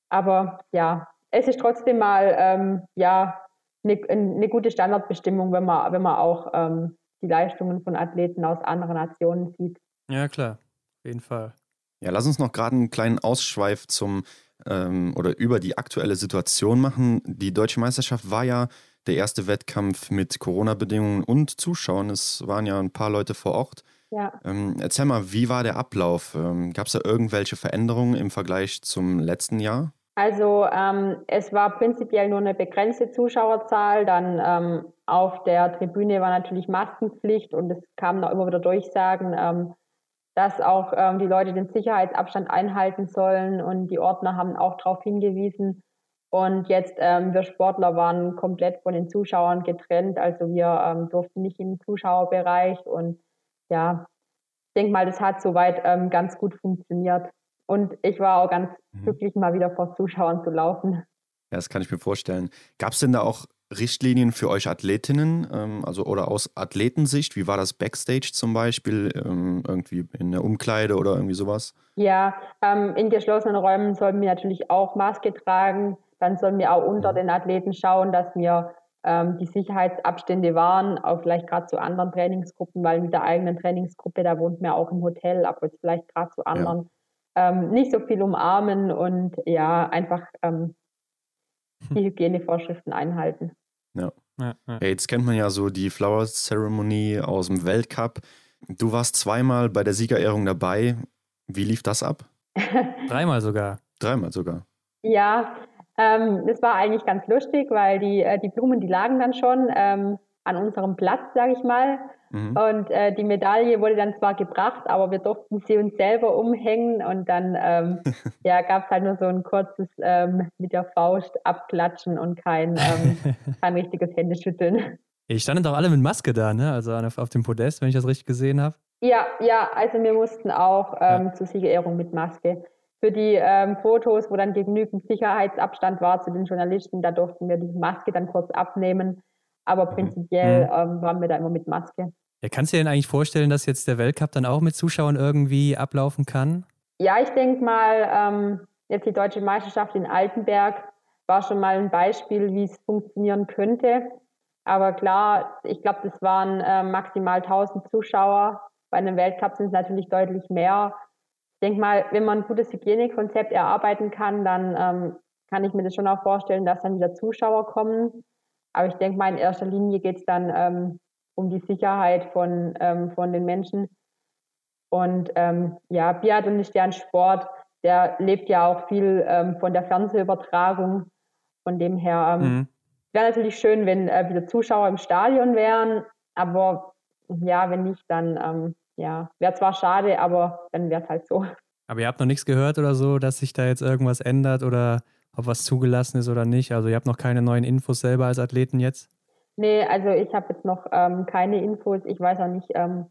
Aber ja, es ist trotzdem mal ähm, ja, eine, eine gute Standardbestimmung, wenn man, wenn man auch ähm, die Leistungen von Athleten aus anderen Nationen sieht. Ja, klar, auf jeden Fall. Ja, lass uns noch gerade einen kleinen Ausschweif zum ähm, oder über die aktuelle Situation machen. Die deutsche Meisterschaft war ja der erste Wettkampf mit Corona-Bedingungen und Zuschauern. Es waren ja ein paar Leute vor Ort. Ja. Ähm, erzähl mal, wie war der Ablauf? Ähm, Gab es da irgendwelche Veränderungen im Vergleich zum letzten Jahr? Also ähm, es war prinzipiell nur eine begrenzte Zuschauerzahl. Dann ähm, auf der Tribüne war natürlich Maskenpflicht und es kamen auch immer wieder Durchsagen, ähm, dass auch ähm, die Leute den Sicherheitsabstand einhalten sollen und die Ordner haben auch darauf hingewiesen. Und jetzt, ähm, wir Sportler waren komplett von den Zuschauern getrennt. Also wir ähm, durften nicht in den Zuschauerbereich und ja, ich denke mal, das hat soweit ähm, ganz gut funktioniert. Und ich war auch ganz mhm. glücklich, mal wieder vor Zuschauern zu laufen. Ja, das kann ich mir vorstellen. Gab es denn da auch Richtlinien für euch Athletinnen, ähm, also oder aus Athletensicht? Wie war das Backstage zum Beispiel, ähm, irgendwie in der Umkleide oder irgendwie sowas? Ja, ähm, in geschlossenen Räumen sollen wir natürlich auch Maske tragen. Dann sollen wir auch unter mhm. den Athleten schauen, dass wir ähm, die Sicherheitsabstände waren, auch vielleicht gerade zu anderen Trainingsgruppen, weil mit der eigenen Trainingsgruppe, da wohnt man auch im Hotel, aber jetzt vielleicht gerade zu anderen, ja. ähm, nicht so viel umarmen und ja, einfach ähm, die Hygienevorschriften einhalten. Ja. Ja, ja. Jetzt kennt man ja so die Flower Ceremony aus dem Weltcup. Du warst zweimal bei der Siegerehrung dabei. Wie lief das ab? Dreimal sogar. Dreimal sogar. Ja, ähm, das war eigentlich ganz lustig, weil die, äh, die Blumen, die lagen dann schon ähm, an unserem Platz, sage ich mal. Mhm. Und äh, die Medaille wurde dann zwar gebracht, aber wir durften sie uns selber umhängen und dann ähm, ja, gab es halt nur so ein kurzes ähm, mit der Faust abklatschen und kein, ähm, kein richtiges Händeschütteln. Ich standen doch alle mit Maske da, ne? Also auf dem Podest, wenn ich das richtig gesehen habe. Ja, ja, also wir mussten auch ähm, ja. zur Siegerehrung mit Maske für die ähm, Fotos, wo dann genügend Sicherheitsabstand war zu den Journalisten, da durften wir die Maske dann kurz abnehmen. Aber mhm. prinzipiell mhm. ähm, waren wir da immer mit Maske. Ja, kannst du dir denn eigentlich vorstellen, dass jetzt der Weltcup dann auch mit Zuschauern irgendwie ablaufen kann? Ja, ich denke mal, ähm, jetzt die deutsche Meisterschaft in Altenberg war schon mal ein Beispiel, wie es funktionieren könnte. Aber klar, ich glaube, das waren äh, maximal 1000 Zuschauer. Bei einem Weltcup sind es natürlich deutlich mehr. Ich denke mal, wenn man ein gutes Hygienekonzept erarbeiten kann, dann ähm, kann ich mir das schon auch vorstellen, dass dann wieder Zuschauer kommen. Aber ich denke mal, in erster Linie geht es dann ähm, um die Sicherheit von, ähm, von den Menschen. Und ähm, ja, Biathlon ist ja ein Sport, der lebt ja auch viel ähm, von der Fernsehübertragung. Von dem her ähm, mhm. wäre natürlich schön, wenn äh, wieder Zuschauer im Stadion wären. Aber ja, wenn nicht, dann ähm, ja, wäre zwar schade, aber dann wäre es halt so. Aber ihr habt noch nichts gehört oder so, dass sich da jetzt irgendwas ändert oder ob was zugelassen ist oder nicht? Also ihr habt noch keine neuen Infos selber als Athleten jetzt? Nee, also ich habe jetzt noch ähm, keine Infos. Ich weiß auch nicht, ähm,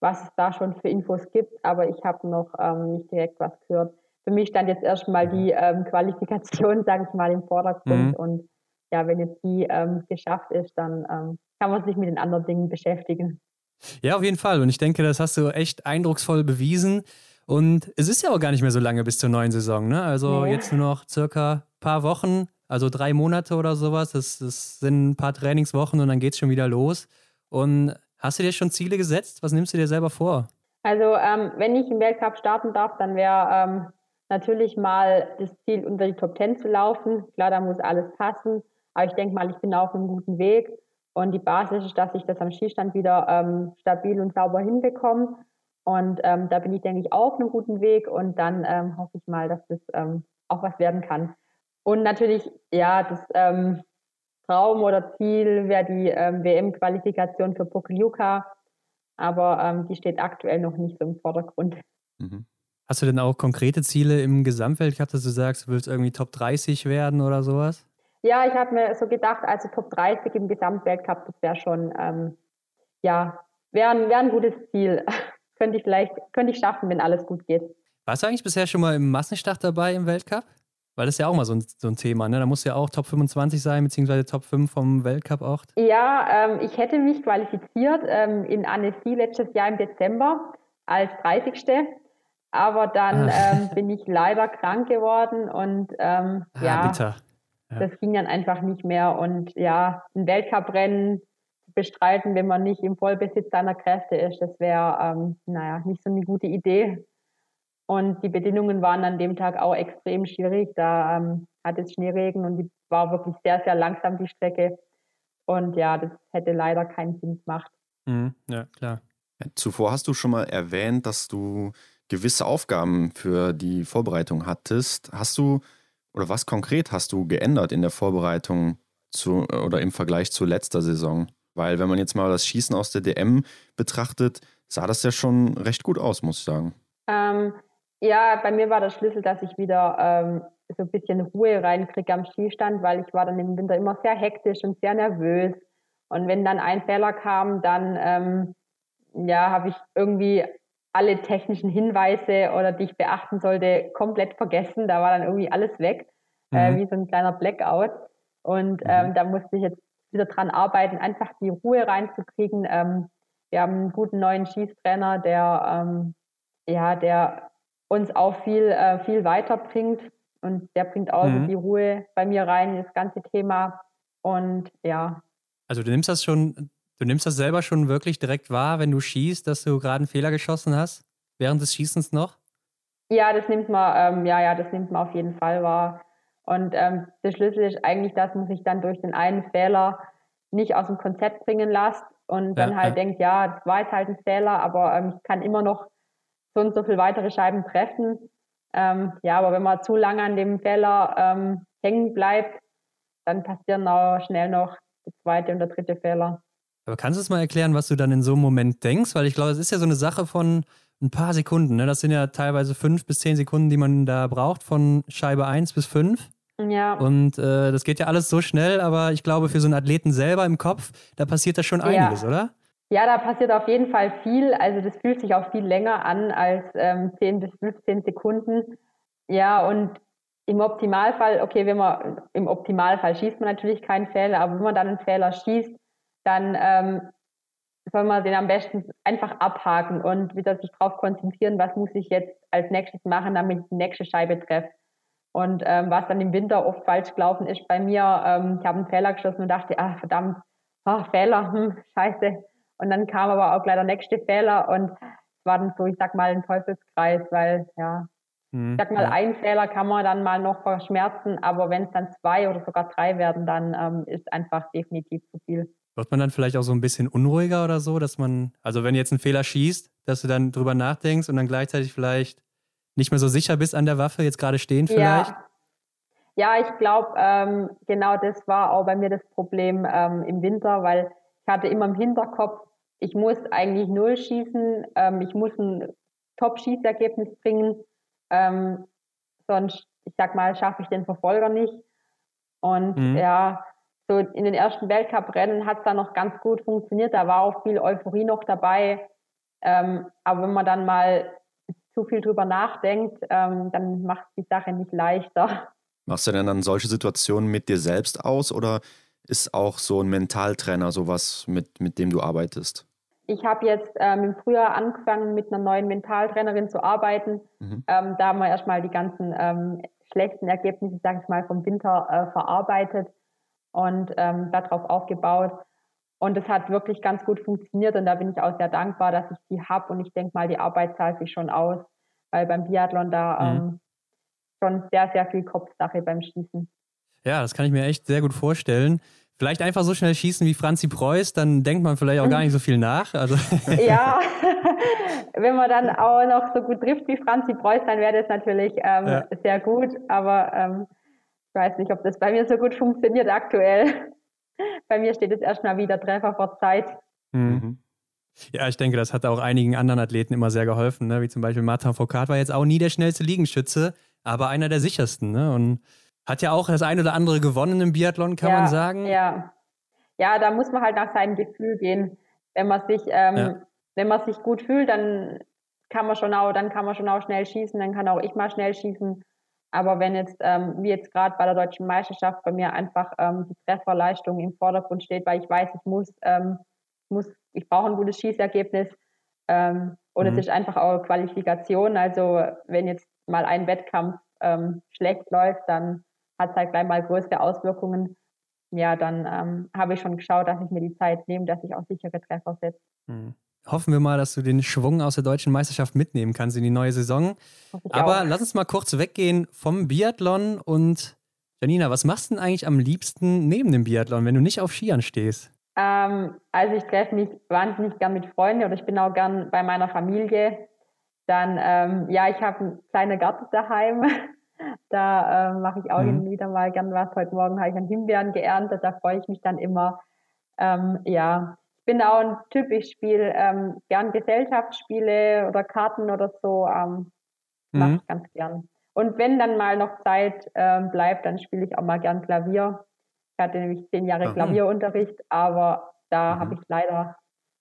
was es da schon für Infos gibt, aber ich habe noch ähm, nicht direkt was gehört. Für mich stand jetzt erstmal die ähm, Qualifikation, sage ich mal, im Vordergrund. Mhm. Und ja, wenn jetzt die ähm, geschafft ist, dann ähm, kann man sich mit den anderen Dingen beschäftigen. Ja, auf jeden Fall. Und ich denke, das hast du echt eindrucksvoll bewiesen. Und es ist ja auch gar nicht mehr so lange bis zur neuen Saison. Ne? Also nee. jetzt nur noch circa ein paar Wochen, also drei Monate oder sowas. Das, das sind ein paar Trainingswochen und dann geht es schon wieder los. Und hast du dir schon Ziele gesetzt? Was nimmst du dir selber vor? Also ähm, wenn ich im Weltcup starten darf, dann wäre ähm, natürlich mal das Ziel, unter die Top Ten zu laufen. Klar, da muss alles passen. Aber ich denke mal, ich bin auf einem guten Weg. Und die Basis ist, dass ich das am Skistand wieder ähm, stabil und sauber hinbekomme. Und ähm, da bin ich, denke ich, auch auf einem guten Weg. Und dann ähm, hoffe ich mal, dass das ähm, auch was werden kann. Und natürlich, ja, das ähm, Traum oder Ziel wäre die ähm, WM-Qualifikation für Pokljuka. Aber die steht aktuell noch nicht so im Vordergrund. Mhm. Hast du denn auch konkrete Ziele im Gesamtweltcup, dass du sagst, du willst irgendwie Top 30 werden oder sowas? Ja, ich habe mir so gedacht, also Top 30 im Gesamtweltcup, das wäre schon, ähm, ja, wäre wär ein gutes Ziel. Könnte ich vielleicht, könnte ich schaffen, wenn alles gut geht. Warst du eigentlich bisher schon mal im Massenstart dabei im Weltcup? Weil das ist ja auch mal so ein, so ein Thema, ne? Da muss ja auch Top 25 sein, beziehungsweise Top 5 vom Weltcup auch. Ja, ähm, ich hätte mich qualifiziert ähm, in Annecy letztes Jahr im Dezember als 30. Aber dann ah. ähm, bin ich leider krank geworden und ähm, ah, ja, bitter. Das ging dann einfach nicht mehr. Und ja, ein Weltcuprennen bestreiten, wenn man nicht im Vollbesitz seiner Kräfte ist, das wäre, ähm, naja, nicht so eine gute Idee. Und die Bedingungen waren an dem Tag auch extrem schwierig. Da ähm, hat es Schneeregen und die war wirklich sehr, sehr langsam, die Strecke. Und ja, das hätte leider keinen Sinn gemacht. Mhm, ja, klar. Zuvor hast du schon mal erwähnt, dass du gewisse Aufgaben für die Vorbereitung hattest. Hast du oder was konkret hast du geändert in der Vorbereitung zu, oder im Vergleich zu letzter Saison? Weil wenn man jetzt mal das Schießen aus der DM betrachtet, sah das ja schon recht gut aus, muss ich sagen. Ähm, ja, bei mir war der Schlüssel, dass ich wieder ähm, so ein bisschen Ruhe reinkriege am Skistand, weil ich war dann im Winter immer sehr hektisch und sehr nervös. Und wenn dann ein Fehler kam, dann ähm, ja, habe ich irgendwie alle technischen Hinweise oder die ich beachten sollte, komplett vergessen. Da war dann irgendwie alles weg, äh, mhm. äh, wie so ein kleiner Blackout. Und mhm. ähm, da musste ich jetzt wieder dran arbeiten, einfach die Ruhe reinzukriegen. Ähm, wir haben einen guten neuen Schießtrainer, der, ähm, ja, der uns auch viel, äh, viel weiterbringt. Und der bringt auch mhm. die Ruhe bei mir rein in das ganze Thema. Und ja. Also du nimmst das schon Du nimmst das selber schon wirklich direkt wahr, wenn du schießt, dass du gerade einen Fehler geschossen hast, während des Schießens noch? Ja, das nimmt man, ähm, ja, ja, das nimmt man auf jeden Fall wahr. Und ähm, der Schlüssel ist eigentlich, dass man sich dann durch den einen Fehler nicht aus dem Konzept bringen lässt und dann ja, halt ja. denkt, ja, das war jetzt halt ein Fehler, aber ähm, ich kann immer noch so und so viele weitere Scheiben treffen. Ähm, ja, aber wenn man zu lange an dem Fehler ähm, hängen bleibt, dann passieren auch schnell noch der zweite und der dritte Fehler. Aber kannst du es mal erklären, was du dann in so einem Moment denkst? Weil ich glaube, es ist ja so eine Sache von ein paar Sekunden. Ne? Das sind ja teilweise fünf bis zehn Sekunden, die man da braucht, von Scheibe 1 bis 5. Ja. Und äh, das geht ja alles so schnell, aber ich glaube, für so einen Athleten selber im Kopf, da passiert da schon einiges, ja. oder? Ja, da passiert auf jeden Fall viel. Also das fühlt sich auch viel länger an als ähm, 10 bis 15 Sekunden. Ja, und im Optimalfall, okay, wenn man im Optimalfall schießt man natürlich keinen Fehler, aber wenn man dann einen Fehler schießt, dann ähm, soll man den am besten einfach abhaken und wieder sich darauf konzentrieren, was muss ich jetzt als nächstes machen, damit ich die nächste Scheibe treffe. Und ähm, was dann im Winter oft falsch gelaufen ist bei mir, ähm, ich habe einen Fehler geschossen und dachte, ah verdammt, ah, Fehler, hm, scheiße. Und dann kam aber auch gleich der nächste Fehler und es war dann so, ich sag mal, ein Teufelskreis, weil ja, hm, ich sag mal, ja. ein Fehler kann man dann mal noch verschmerzen, aber wenn es dann zwei oder sogar drei werden, dann ähm, ist einfach definitiv zu viel. Wird man dann vielleicht auch so ein bisschen unruhiger oder so, dass man, also wenn du jetzt einen Fehler schießt, dass du dann drüber nachdenkst und dann gleichzeitig vielleicht nicht mehr so sicher bist an der Waffe, jetzt gerade stehen vielleicht? Ja, ja ich glaube, ähm, genau das war auch bei mir das Problem ähm, im Winter, weil ich hatte immer im Hinterkopf, ich muss eigentlich null schießen, ähm, ich muss ein Top-Schießergebnis bringen, ähm, sonst, ich sag mal, schaffe ich den Verfolger nicht. Und mhm. ja, so in den ersten Weltcup-Rennen hat es dann noch ganz gut funktioniert. Da war auch viel Euphorie noch dabei. Ähm, aber wenn man dann mal zu viel drüber nachdenkt, ähm, dann macht die Sache nicht leichter. Machst du denn dann solche Situationen mit dir selbst aus oder ist auch so ein Mentaltrainer sowas, mit, mit dem du arbeitest? Ich habe jetzt ähm, im Frühjahr angefangen, mit einer neuen Mentaltrainerin zu arbeiten. Mhm. Ähm, da haben wir erstmal die ganzen ähm, schlechten Ergebnisse, sag ich mal, vom Winter äh, verarbeitet und ähm, darauf aufgebaut. Und es hat wirklich ganz gut funktioniert und da bin ich auch sehr dankbar, dass ich die habe und ich denke mal, die Arbeit zahlt sich schon aus, weil beim Biathlon da mhm. ähm, schon sehr, sehr viel Kopfsache beim Schießen. Ja, das kann ich mir echt sehr gut vorstellen. Vielleicht einfach so schnell schießen wie Franzi Preuß, dann denkt man vielleicht auch gar nicht so viel nach. Also ja, wenn man dann auch noch so gut trifft wie Franzi Preuß, dann wäre das natürlich ähm, ja. sehr gut. Aber ähm, ich weiß nicht, ob das bei mir so gut funktioniert aktuell. Bei mir steht jetzt erstmal wieder Treffer vor Zeit. Mhm. Ja, ich denke, das hat auch einigen anderen Athleten immer sehr geholfen, ne? wie zum Beispiel Martin Foucault war jetzt auch nie der schnellste Liegenschütze, aber einer der sichersten. Ne? Und hat ja auch das ein oder andere gewonnen im Biathlon, kann ja, man sagen. Ja. ja, da muss man halt nach seinem Gefühl gehen. Wenn man sich, ähm, ja. wenn man sich gut fühlt, dann kann man schon auch, dann kann man schon auch schnell schießen, dann kann auch ich mal schnell schießen. Aber wenn jetzt, ähm, wie jetzt gerade bei der deutschen Meisterschaft, bei mir einfach ähm, die Trefferleistung im Vordergrund steht, weil ich weiß, ich muss, ähm, muss ich brauche ein gutes Schießergebnis. Ähm, und mhm. es ist einfach auch Qualifikation. Also wenn jetzt mal ein Wettkampf ähm, schlecht läuft, dann hat es halt gleich mal größere Auswirkungen. Ja, dann ähm, habe ich schon geschaut, dass ich mir die Zeit nehme, dass ich auch sichere Treffer setze. Mhm. Hoffen wir mal, dass du den Schwung aus der deutschen Meisterschaft mitnehmen kannst in die neue Saison. Aber auch. lass uns mal kurz weggehen vom Biathlon und Janina, was machst du denn eigentlich am liebsten neben dem Biathlon, wenn du nicht auf Skiern stehst? Ähm, also ich treffe mich wahnsinnig gern mit Freunden oder ich bin auch gern bei meiner Familie. Dann, ähm, ja, ich habe einen kleinen Garten daheim. Da äh, mache ich auch mhm. wieder mal gern was. Heute Morgen habe ich einen Himbeeren geerntet, da freue ich mich dann immer. Ähm, ja, bin auch ein Typ, ich spiele ähm, gern Gesellschaftsspiele oder Karten oder so. Ähm, mache mhm. ich ganz gern. Und wenn dann mal noch Zeit ähm, bleibt, dann spiele ich auch mal gern Klavier. Ich hatte nämlich zehn Jahre Aha. Klavierunterricht, aber da mhm. habe ich leider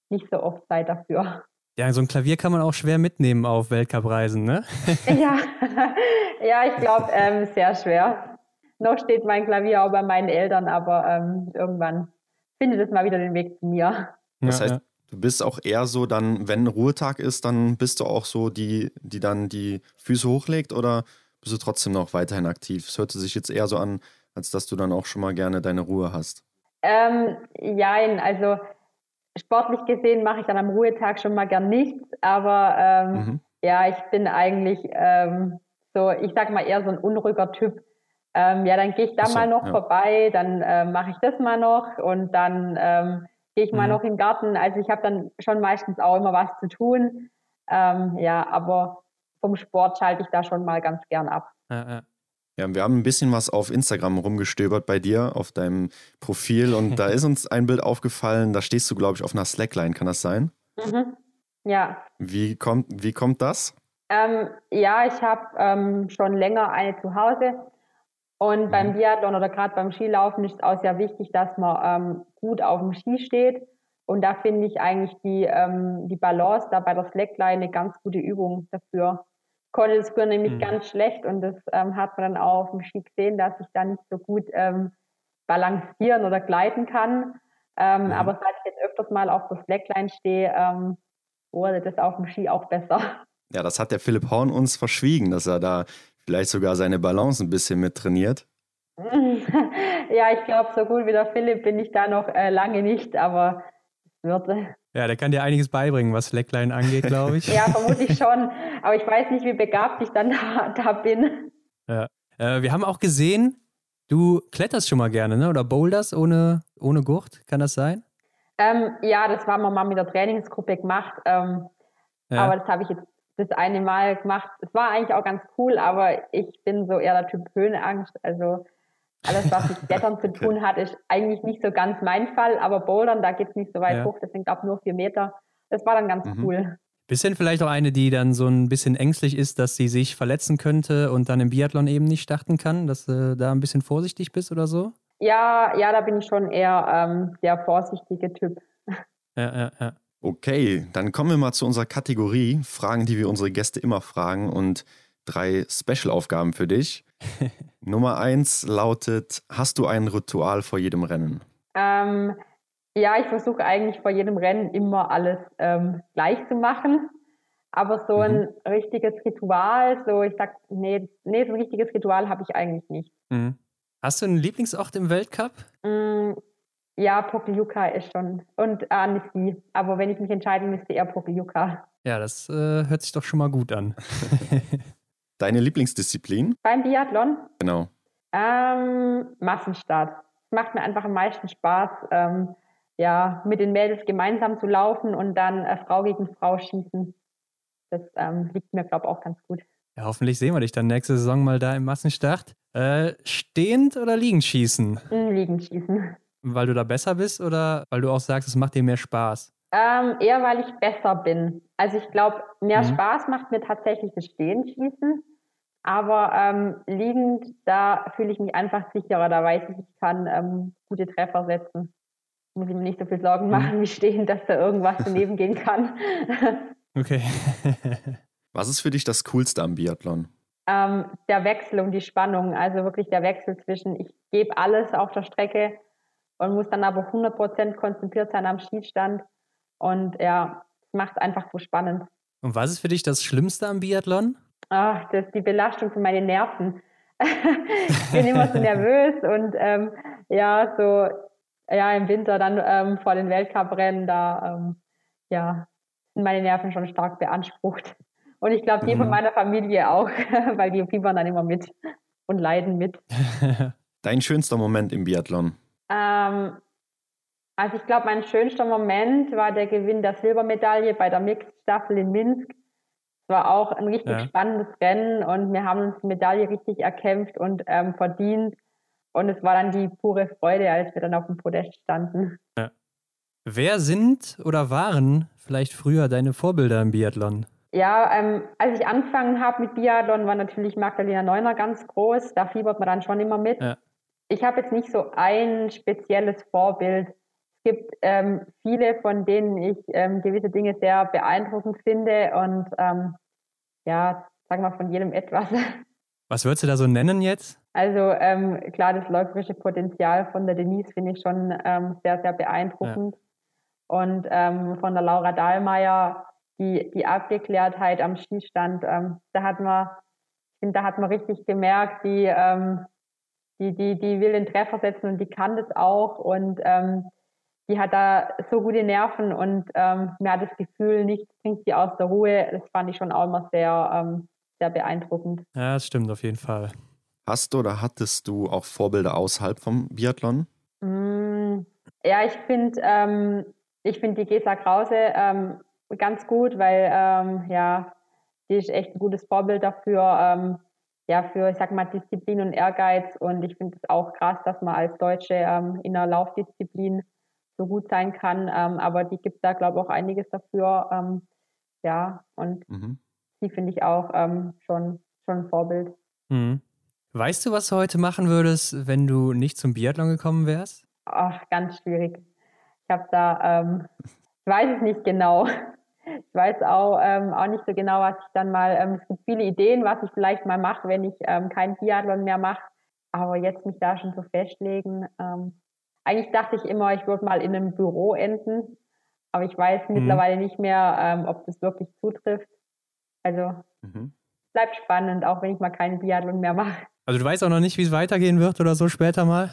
nicht so oft Zeit dafür. Ja, so ein Klavier kann man auch schwer mitnehmen auf Weltcupreisen, ne? ja. ja, ich glaube, ähm, sehr schwer. Noch steht mein Klavier auch bei meinen Eltern, aber ähm, irgendwann findet es mal wieder den Weg zu mir. Das heißt, du bist auch eher so dann, wenn Ruhetag ist, dann bist du auch so die, die dann die Füße hochlegt oder bist du trotzdem noch weiterhin aktiv? Es hört sich jetzt eher so an, als dass du dann auch schon mal gerne deine Ruhe hast. Ähm, jein, also sportlich gesehen mache ich dann am Ruhetag schon mal gern nichts, aber ähm, mhm. ja, ich bin eigentlich ähm, so, ich sag mal eher so ein unruhiger Typ. Ähm, ja, dann gehe ich da so, mal noch ja. vorbei, dann äh, mache ich das mal noch und dann ähm, gehe ich mal mhm. noch in den Garten. Also ich habe dann schon meistens auch immer was zu tun. Ähm, ja, aber vom Sport schalte ich da schon mal ganz gern ab. Ja, ja. Ja, wir haben ein bisschen was auf Instagram rumgestöbert bei dir, auf deinem Profil und da ist uns ein Bild aufgefallen, da stehst du, glaube ich, auf einer Slackline, kann das sein? Mhm. Ja. Wie kommt, wie kommt das? Ähm, ja, ich habe ähm, schon länger eine zu Hause und mhm. beim Biathlon oder gerade beim Skilaufen ist es auch sehr wichtig, dass man ähm, gut auf dem Ski steht und da finde ich eigentlich die, ähm, die Balance da bei der Slackline eine ganz gute Übung dafür konnte das früher nämlich mhm. ganz schlecht und das ähm, hat man dann auch auf dem Ski gesehen, dass ich da nicht so gut ähm, balancieren oder gleiten kann. Ähm, mhm. Aber seit ich jetzt öfters mal auf der Slackline stehe, ähm, wurde das auf dem Ski auch besser. Ja, das hat der Philipp Horn uns verschwiegen, dass er da vielleicht sogar seine Balance ein bisschen mit trainiert. ja, ich glaube, so gut wie der Philipp bin ich da noch äh, lange nicht, aber es würde. Ja, der kann dir einiges beibringen, was Slackline angeht, glaube ich. ja, vermutlich schon. Aber ich weiß nicht, wie begabt ich dann da, da bin. Ja. Äh, wir haben auch gesehen, du kletterst schon mal gerne, ne? Oder boulderst ohne, ohne Gurt, kann das sein? Ähm, ja, das haben wir mal mit der Trainingsgruppe gemacht. Ähm, ja. Aber das habe ich jetzt das eine Mal gemacht. Es war eigentlich auch ganz cool, aber ich bin so eher der Typ Höhenangst. Also alles, was mit Klettern zu tun hat, ist eigentlich nicht so ganz mein Fall, aber Bouldern, da geht es nicht so weit ja. hoch, das sind glaube nur vier Meter. Das war dann ganz mhm. cool. Bisschen vielleicht auch eine, die dann so ein bisschen ängstlich ist, dass sie sich verletzen könnte und dann im Biathlon eben nicht starten kann, dass du da ein bisschen vorsichtig bist oder so? Ja, ja, da bin ich schon eher ähm, der vorsichtige Typ. Ja, ja, ja. Okay, dann kommen wir mal zu unserer Kategorie Fragen, die wir unsere Gäste immer fragen und drei Special-Aufgaben für dich. Nummer eins lautet: Hast du ein Ritual vor jedem Rennen? Ähm, ja, ich versuche eigentlich vor jedem Rennen immer alles ähm, gleich zu machen. Aber so ein mhm. richtiges Ritual, so ich sag, nee, nee, so ein richtiges Ritual habe ich eigentlich nicht. Mhm. Hast du einen Lieblingsort im Weltcup? Mm, ja, Pokljuka ist schon. Und Annecy. Aber wenn ich mich entscheiden müsste, eher Pokljuka. Ja, das äh, hört sich doch schon mal gut an. Deine Lieblingsdisziplin? Beim Biathlon? Genau. Ähm, Massenstart. Es macht mir einfach am meisten Spaß, ähm, ja, mit den Mädels gemeinsam zu laufen und dann äh, Frau gegen Frau schießen. Das ähm, liegt mir, glaube ich, auch ganz gut. Ja, hoffentlich sehen wir dich dann nächste Saison mal da im Massenstart. Äh, stehend oder liegend schießen? Hm, liegend schießen. Weil du da besser bist oder weil du auch sagst, es macht dir mehr Spaß? Ähm, eher, weil ich besser bin. Also ich glaube, mehr mhm. Spaß macht mir tatsächlich das Stehenschießen. Aber ähm, liegend, da fühle ich mich einfach sicherer. Da weiß ich, ich kann ähm, gute Treffer setzen. Muss ich mir nicht so viel Sorgen mhm. machen, wie stehen, dass da irgendwas daneben gehen kann. Okay. Was ist für dich das Coolste am Biathlon? Ähm, der Wechsel und die Spannung. Also wirklich der Wechsel zwischen, ich gebe alles auf der Strecke und muss dann aber 100% konzentriert sein am Schießstand. Und ja, es macht es einfach so spannend. Und was ist für dich das Schlimmste am Biathlon? Ach, das ist die Belastung für meine Nerven. ich bin immer so nervös und ähm, ja, so ja, im Winter dann ähm, vor den Weltcuprennen, da ähm, ja, sind meine Nerven schon stark beansprucht. Und ich glaube, die mhm. von meiner Familie auch, weil die fiebern dann immer mit und leiden mit. Dein schönster Moment im Biathlon? Ähm, also ich glaube, mein schönster Moment war der Gewinn der Silbermedaille bei der Mixed-Staffel in Minsk. Es war auch ein richtig ja. spannendes Rennen und wir haben uns die Medaille richtig erkämpft und ähm, verdient. Und es war dann die pure Freude, als wir dann auf dem Podest standen. Ja. Wer sind oder waren vielleicht früher deine Vorbilder im Biathlon? Ja, ähm, als ich angefangen habe mit Biathlon, war natürlich Magdalena Neuner ganz groß. Da fiebert man dann schon immer mit. Ja ich habe jetzt nicht so ein spezielles Vorbild. Es gibt ähm, viele, von denen ich ähm, gewisse Dinge sehr beeindruckend finde und ähm, ja, sagen wir von jedem etwas. Was würdest du da so nennen jetzt? Also ähm, klar, das läuferische Potenzial von der Denise finde ich schon ähm, sehr, sehr beeindruckend. Ja. Und ähm, von der Laura Dahlmeier die, die Abgeklärtheit am Schießstand, da hat man, ich finde, da hat man richtig gemerkt, die die, die, die will den Treffer setzen und die kann das auch und ähm, die hat da so gute Nerven und ähm, mir hat das Gefühl, nichts bringt sie aus der Ruhe. Das fand ich schon auch immer sehr, ähm, sehr beeindruckend. Ja, das stimmt auf jeden Fall. Hast du oder hattest du auch Vorbilder außerhalb vom Biathlon? Mm, ja, ich finde ähm, ich find die Gesa Krause ähm, ganz gut, weil ähm, ja, die ist echt ein gutes Vorbild dafür ähm, ja, für, ich sag mal, Disziplin und Ehrgeiz. Und ich finde es auch krass, dass man als Deutsche ähm, in der Laufdisziplin so gut sein kann. Ähm, aber die gibt da, glaube ich, auch einiges dafür. Ähm, ja, und mhm. die finde ich auch ähm, schon, schon ein Vorbild. Mhm. Weißt du, was du heute machen würdest, wenn du nicht zum Biathlon gekommen wärst? Ach, ganz schwierig. Ich habe da, ähm, ich weiß es nicht genau. Ich weiß auch, ähm, auch nicht so genau, was ich dann mal, ähm, es gibt viele Ideen, was ich vielleicht mal mache, wenn ich ähm, kein Biathlon mehr mache. Aber jetzt mich da schon so festlegen. Ähm, eigentlich dachte ich immer, ich würde mal in einem Büro enden. Aber ich weiß mhm. mittlerweile nicht mehr, ähm, ob das wirklich zutrifft. Also mhm. bleibt spannend, auch wenn ich mal keinen Biathlon mehr mache. Also du weißt auch noch nicht, wie es weitergehen wird oder so später mal?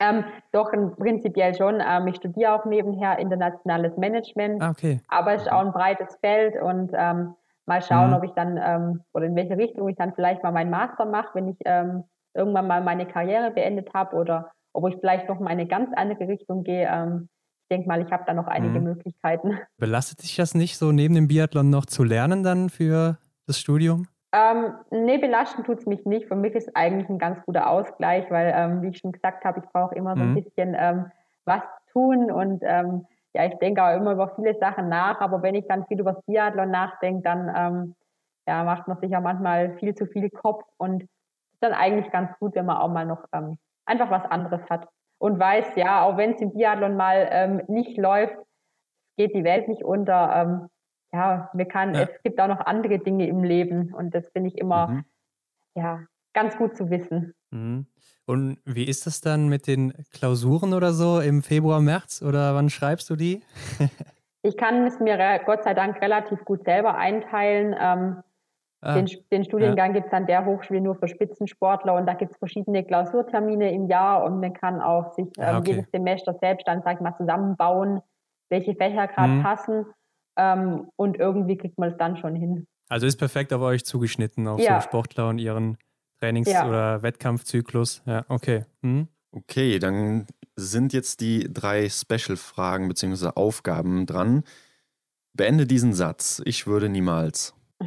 Ähm, doch, prinzipiell schon. Ähm, ich studiere auch nebenher internationales Management, ah, okay. aber es ist auch ein breites Feld und ähm, mal schauen, mhm. ob ich dann ähm, oder in welche Richtung ich dann vielleicht mal meinen Master mache, wenn ich ähm, irgendwann mal meine Karriere beendet habe oder ob ich vielleicht noch mal eine ganz andere Richtung gehe. Ähm, ich denke mal, ich habe da noch einige mhm. Möglichkeiten. Belastet dich das nicht so, neben dem Biathlon noch zu lernen dann für das Studium? Ähm, nee, belasten tut es mich nicht. Für mich ist eigentlich ein ganz guter Ausgleich, weil, ähm, wie ich schon gesagt habe, ich brauche immer so ein mhm. bisschen ähm, was tun und ähm, ja, ich denke auch immer über viele Sachen nach, aber wenn ich dann viel über das Biathlon nachdenke, dann ähm, ja, macht man sich ja manchmal viel zu viel Kopf und ist dann eigentlich ganz gut, wenn man auch mal noch ähm, einfach was anderes hat und weiß, ja, auch wenn es im Biathlon mal nicht läuft, geht die Welt nicht unter. Ja, wir kann, ja. es gibt auch noch andere Dinge im Leben und das finde ich immer mhm. ja, ganz gut zu wissen. Mhm. Und wie ist das dann mit den Klausuren oder so im Februar, März oder wann schreibst du die? ich kann es mir Gott sei Dank relativ gut selber einteilen. Ähm, ah, den, den, Studiengang ja. gibt es an der Hochschule nur für Spitzensportler und da gibt es verschiedene Klausurtermine im Jahr und man kann auch sich ah, ähm, okay. jedes Semester selbst dann, sag ich mal, zusammenbauen, welche Fächer gerade mhm. passen. Ähm, und irgendwie kriegt man es dann schon hin. Also ist perfekt auf euch zugeschnitten, auf ja. so Sportler und ihren Trainings- ja. oder Wettkampfzyklus. Ja, okay. Mhm. Okay, dann sind jetzt die drei Special-Fragen bzw. Aufgaben dran. Beende diesen Satz. Ich würde niemals.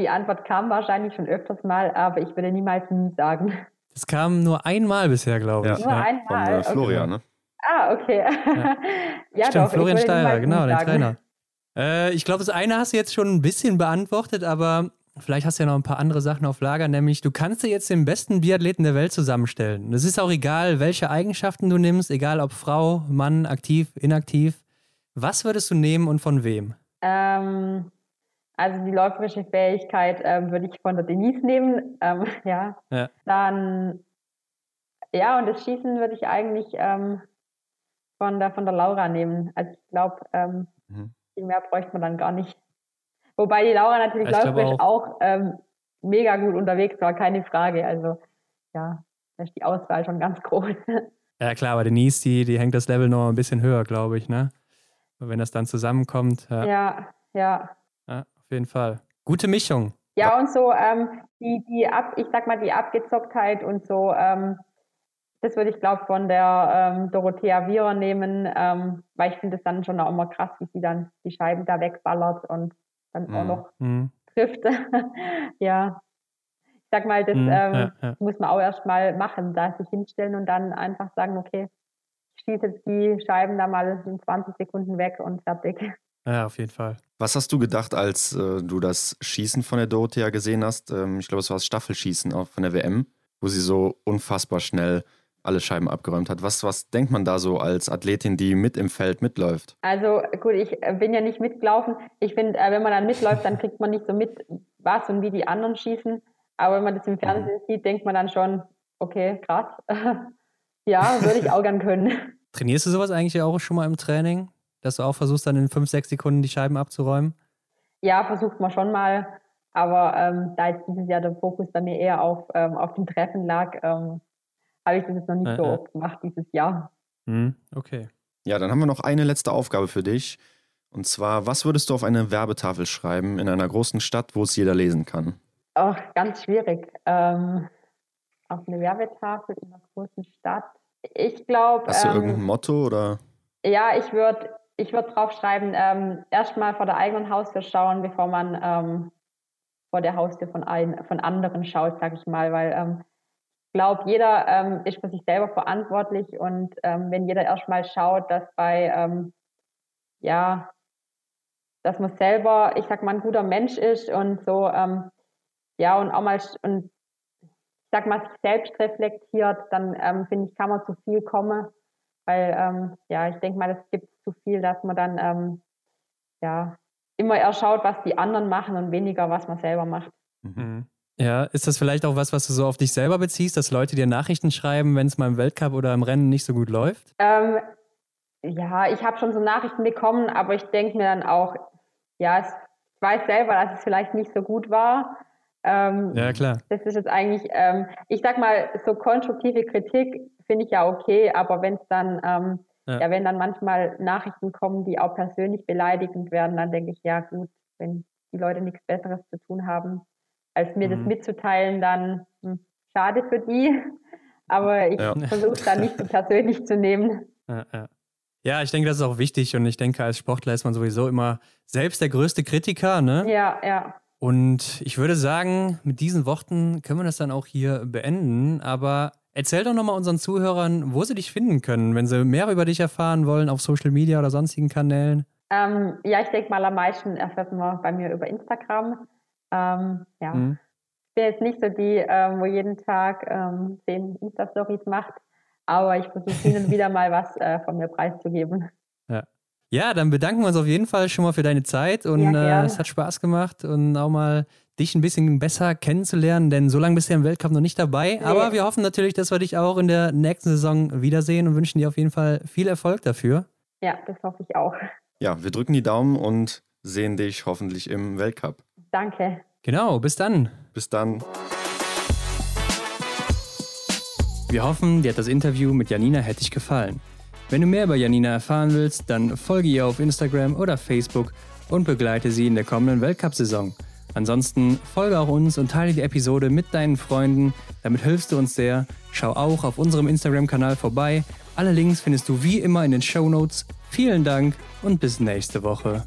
Die Antwort kam wahrscheinlich schon öfters mal, aber ich würde niemals nie sagen. Das kam nur einmal bisher, glaube ich. Ja. Nur einmal. Von äh, Florian, okay. ne? Ah, okay. Ja, ja Stimmt, doch, Florian Steirer, genau, der Trainer. Äh, ich glaube, das eine hast du jetzt schon ein bisschen beantwortet, aber vielleicht hast du ja noch ein paar andere Sachen auf Lager, nämlich du kannst dir jetzt den besten Biathleten der Welt zusammenstellen. Es ist auch egal, welche Eigenschaften du nimmst, egal ob Frau, Mann, aktiv, inaktiv. Was würdest du nehmen und von wem? Ähm, also die läuferische Fähigkeit ähm, würde ich von der Denise nehmen. Ähm, ja. ja. Dann, ja, und das Schießen würde ich eigentlich ähm, von, der, von der Laura nehmen. Also ich glaube, ähm, mhm. viel mehr bräuchte man dann gar nicht. Wobei die Laura natürlich ich läuferisch auch, auch ähm, mega gut unterwegs war, keine Frage. Also ja, da ist die Auswahl schon ganz groß. Ja klar, aber Denise, die, die hängt das Level noch ein bisschen höher, glaube ich, ne? wenn das dann zusammenkommt. Ja, ja. ja. ja auf jeden Fall. Gute Mischung. Ja, und so ähm, die, die ab, ich sag mal, die Abgezocktheit und so, ähm, das würde ich, glaube von der ähm, Dorothea Wierer nehmen, ähm, weil ich finde es dann schon auch immer krass, wie sie dann die Scheiben da wegballert und dann mhm. auch noch mhm. trifft. ja. Ich sag mal, das mhm, ähm, ja, ja. muss man auch erst mal machen, da sich hinstellen und dann einfach sagen, okay, ich schieße jetzt die Scheiben da mal in 20 Sekunden weg und fertig. Ja, auf jeden Fall. Was hast du gedacht, als äh, du das Schießen von der Dorothea gesehen hast? Ähm, ich glaube, es war das Staffelschießen auch von der WM, wo sie so unfassbar schnell alle Scheiben abgeräumt hat. Was, was denkt man da so als Athletin, die mit im Feld mitläuft? Also gut, ich äh, bin ja nicht mitgelaufen. Ich finde, äh, wenn man dann mitläuft, dann kriegt man nicht so mit, was und wie die anderen schießen. Aber wenn man das im Fernsehen mhm. sieht, denkt man dann schon, okay, krass. ja, würde ich auch gern können. Trainierst du sowas eigentlich auch schon mal im Training? Dass du auch versuchst, dann in fünf, sechs Sekunden die Scheiben abzuräumen? Ja, versucht man schon mal. Aber ähm, da jetzt dieses Jahr der Fokus bei mir eher auf, ähm, auf dem Treffen lag, ähm, habe ich das jetzt noch nicht äh, so oft gemacht dieses Jahr. Mhm, okay. Ja, dann haben wir noch eine letzte Aufgabe für dich. Und zwar, was würdest du auf eine Werbetafel schreiben in einer großen Stadt, wo es jeder lesen kann? Ach, ganz schwierig. Ähm, auf eine Werbetafel in einer großen Stadt. Ich glaube. Hast du ähm, irgendein Motto oder? Ja, ich würde ich würd drauf schreiben, ähm, erstmal vor der eigenen Haustür schauen, bevor man ähm, vor der Haustür von, ein, von anderen schaut, sag ich mal, weil ähm, glaube, jeder ähm, ist für sich selber verantwortlich und ähm, wenn jeder erstmal schaut, dass bei, ähm, ja, dass man selber, ich sag mal, ein guter Mensch ist und so, ähm, ja, und auch mal, und ich sag mal, sich selbst reflektiert, dann ähm, finde ich, kann man zu viel kommen, weil, ähm, ja, ich denke mal, es gibt zu viel, dass man dann, ja, immer eher schaut, was die anderen machen und weniger, was man selber macht. Mhm. Ja, ist das vielleicht auch was, was du so auf dich selber beziehst, dass Leute dir Nachrichten schreiben, wenn es mal im Weltcup oder im Rennen nicht so gut läuft? Ähm, ja, ich habe schon so Nachrichten bekommen, aber ich denke mir dann auch, ja, ich weiß selber, dass es vielleicht nicht so gut war. Ähm, ja, klar. Das ist jetzt eigentlich, ähm, ich sag mal, so konstruktive Kritik finde ich ja okay, aber wenn es dann, ähm, ja. ja, wenn dann manchmal Nachrichten kommen, die auch persönlich beleidigend werden, dann denke ich, ja gut, wenn die Leute nichts Besseres zu tun haben, als mir mhm. das mitzuteilen, dann hm, schade für die. Aber ich ja. versuche es dann nicht so persönlich zu nehmen. Ja, ja. ja, ich denke, das ist auch wichtig und ich denke, als Sportler ist man sowieso immer selbst der größte Kritiker, ne? Ja, ja. Und ich würde sagen, mit diesen Worten können wir das dann auch hier beenden. Aber erzähl doch nochmal unseren Zuhörern, wo sie dich finden können, wenn sie mehr über dich erfahren wollen auf Social Media oder sonstigen Kanälen. Ähm, ja, ich denke mal, am meisten erfährt man bei mir über Instagram. Ähm, ja. Mhm. Ich bin jetzt nicht so die, ähm, wo jeden Tag ähm, zehn Insta-Stories macht, aber ich versuche hin und wieder mal was äh, von mir preiszugeben. Ja. Ja, dann bedanken wir uns auf jeden Fall schon mal für deine Zeit und ja, äh, es hat Spaß gemacht und auch mal dich ein bisschen besser kennenzulernen, denn so lange bist du ja im Weltcup noch nicht dabei. Nee. Aber wir hoffen natürlich, dass wir dich auch in der nächsten Saison wiedersehen und wünschen dir auf jeden Fall viel Erfolg dafür. Ja, das hoffe ich auch. Ja, wir drücken die Daumen und sehen dich hoffentlich im Weltcup. Danke. Genau, bis dann. Bis dann. Wir hoffen, dir hat das Interview mit Janina Hettich gefallen. Wenn du mehr über Janina erfahren willst, dann folge ihr auf Instagram oder Facebook und begleite sie in der kommenden Weltcup-Saison. Ansonsten folge auch uns und teile die Episode mit deinen Freunden. Damit hilfst du uns sehr. Schau auch auf unserem Instagram-Kanal vorbei. Alle Links findest du wie immer in den Show Notes. Vielen Dank und bis nächste Woche.